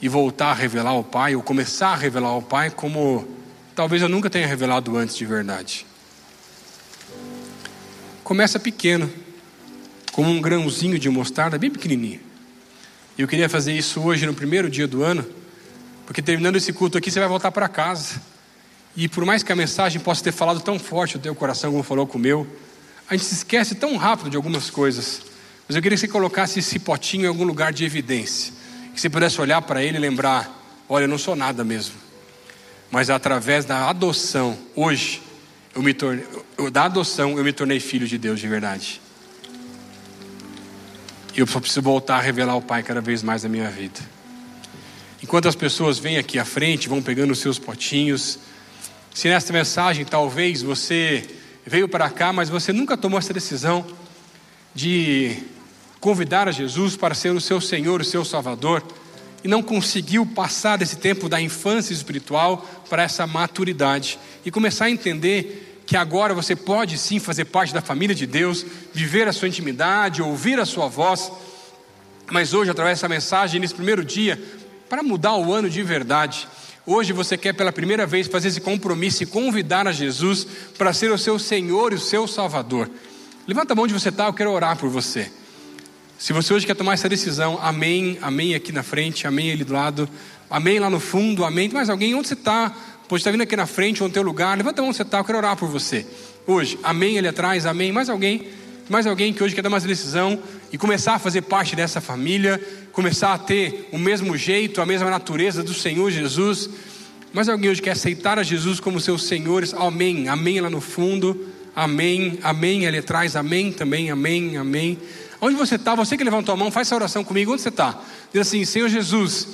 e voltar a revelar ao Pai, ou começar a revelar ao Pai como talvez eu nunca tenha revelado antes de verdade. Começa pequeno, como um grãozinho de mostarda, bem pequenininho. E eu queria fazer isso hoje, no primeiro dia do ano, porque terminando esse culto aqui, você vai voltar para casa. E por mais que a mensagem possa ter falado tão forte no teu coração, como falou com o meu, a gente se esquece tão rápido de algumas coisas. Mas eu queria que você colocasse esse potinho em algum lugar de evidência. Que você pudesse olhar para ele e lembrar: olha, eu não sou nada mesmo. Mas através da adoção, hoje, eu me tornei, eu, da adoção, eu me tornei filho de Deus de verdade. E eu só preciso voltar a revelar o Pai cada vez mais na minha vida. Enquanto as pessoas vêm aqui à frente, vão pegando os seus potinhos. Se nesta mensagem talvez você veio para cá, mas você nunca tomou essa decisão de convidar a Jesus para ser o seu Senhor, o seu Salvador, e não conseguiu passar desse tempo da infância espiritual para essa maturidade e começar a entender que agora você pode sim fazer parte da família de Deus, viver a sua intimidade, ouvir a sua voz. Mas hoje, através dessa mensagem, nesse primeiro dia, para mudar o ano de verdade, hoje você quer pela primeira vez fazer esse compromisso e convidar a Jesus para ser o seu Senhor e o seu Salvador. Levanta a mão onde você está, eu quero orar por você. Se você hoje quer tomar essa decisão, amém, amém aqui na frente, amém ali do lado, amém lá no fundo, amém. Mais alguém, onde você está? Pode estar vindo aqui na frente ou no teu lugar. Levanta a mão onde você está, eu quero orar por você. Hoje, amém ali atrás, amém. Mais alguém? Mais alguém que hoje quer dar uma decisão e começar a fazer parte dessa família, começar a ter o mesmo jeito, a mesma natureza do Senhor Jesus. Mais alguém hoje quer aceitar a Jesus como seu Senhor? Amém, amém lá no fundo, amém, amém ali atrás, amém também, amém, amém. Onde você está? Você que levantou a mão, faz essa oração comigo. Onde você está? Diz assim: Senhor Jesus,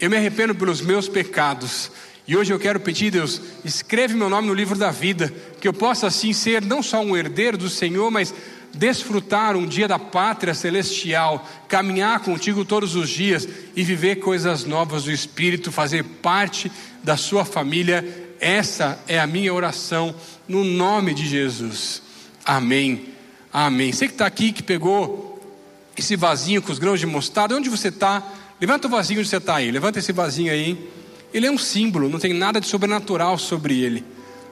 eu me arrependo pelos meus pecados. E hoje eu quero pedir, Deus, escreve meu nome no livro da vida, que eu possa assim ser não só um herdeiro do Senhor, mas desfrutar um dia da pátria celestial, caminhar contigo todos os dias e viver coisas novas do Espírito, fazer parte da sua família. Essa é a minha oração, no nome de Jesus. Amém. Amém. Você que está aqui, que pegou esse vasinho com os grãos de mostarda, onde você está? Levanta o vasinho onde você está aí, levanta esse vasinho aí. Ele é um símbolo, não tem nada de sobrenatural sobre ele,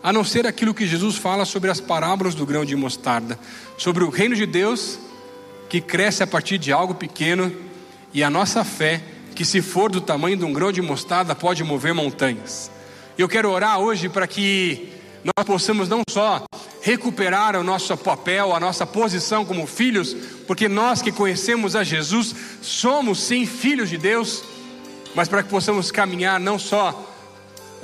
a não ser aquilo que Jesus fala sobre as parábolas do grão de mostarda, sobre o reino de Deus que cresce a partir de algo pequeno e a nossa fé que se for do tamanho de um grão de mostarda, pode mover montanhas. Eu quero orar hoje para que nós possamos não só recuperar o nosso papel, a nossa posição como filhos, porque nós que conhecemos a Jesus somos sim filhos de Deus, mas para que possamos caminhar não só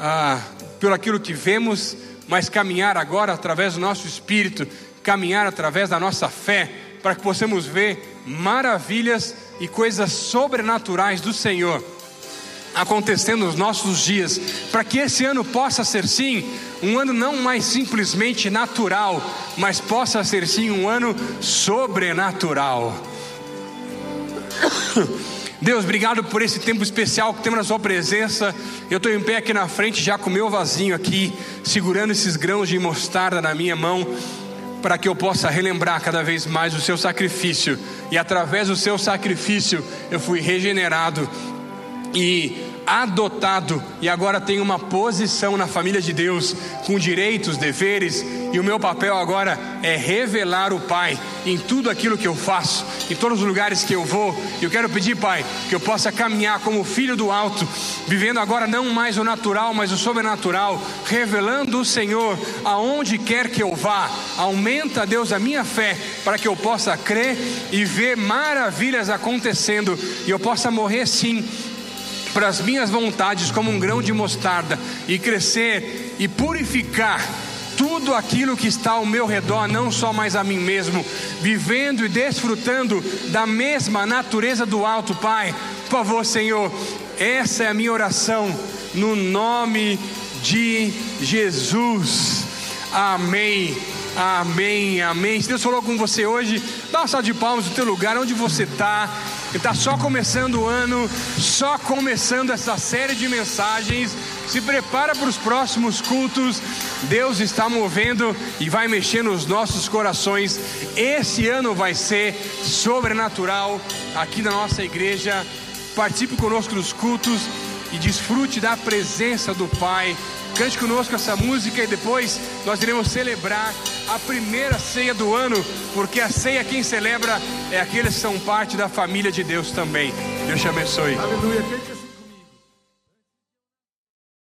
ah, pelo aquilo que vemos, mas caminhar agora através do nosso espírito, caminhar através da nossa fé, para que possamos ver maravilhas e coisas sobrenaturais do Senhor acontecendo nos nossos dias, para que esse ano possa ser sim um ano não mais simplesmente natural, mas possa ser sim um ano sobrenatural. Deus, obrigado por esse tempo especial que temos na Sua presença. Eu estou em pé aqui na frente, já com o meu vasinho aqui, segurando esses grãos de mostarda na minha mão, para que eu possa relembrar cada vez mais o Seu sacrifício. E através do Seu sacrifício eu fui regenerado e adotado e agora tenho uma posição na família de Deus, com direitos, deveres, e o meu papel agora é revelar o Pai em tudo aquilo que eu faço, em todos os lugares que eu vou. Eu quero pedir, Pai, que eu possa caminhar como filho do alto, vivendo agora não mais o natural, mas o sobrenatural, revelando o Senhor aonde quer que eu vá. Aumenta, Deus, a minha fé para que eu possa crer e ver maravilhas acontecendo e eu possa morrer sim para as minhas vontades como um grão de mostarda e crescer e purificar tudo aquilo que está ao meu redor, não só mais a mim mesmo, vivendo e desfrutando da mesma natureza do alto, Pai. Por favor, Senhor, essa é a minha oração, no nome de Jesus. Amém. Amém, amém. Se Deus falou com você hoje, dá uma salva de palmas no teu lugar, onde você está. Está só começando o ano, só começando essa série de mensagens. Se prepara para os próximos cultos. Deus está movendo e vai mexer nos nossos corações. Esse ano vai ser sobrenatural aqui na nossa igreja. Participe conosco nos cultos e desfrute da presença do Pai. Cante conosco essa música e depois nós iremos celebrar a primeira ceia do ano, porque a ceia quem celebra é aqueles que são parte da família de Deus também. Deus te abençoe. Aleluia.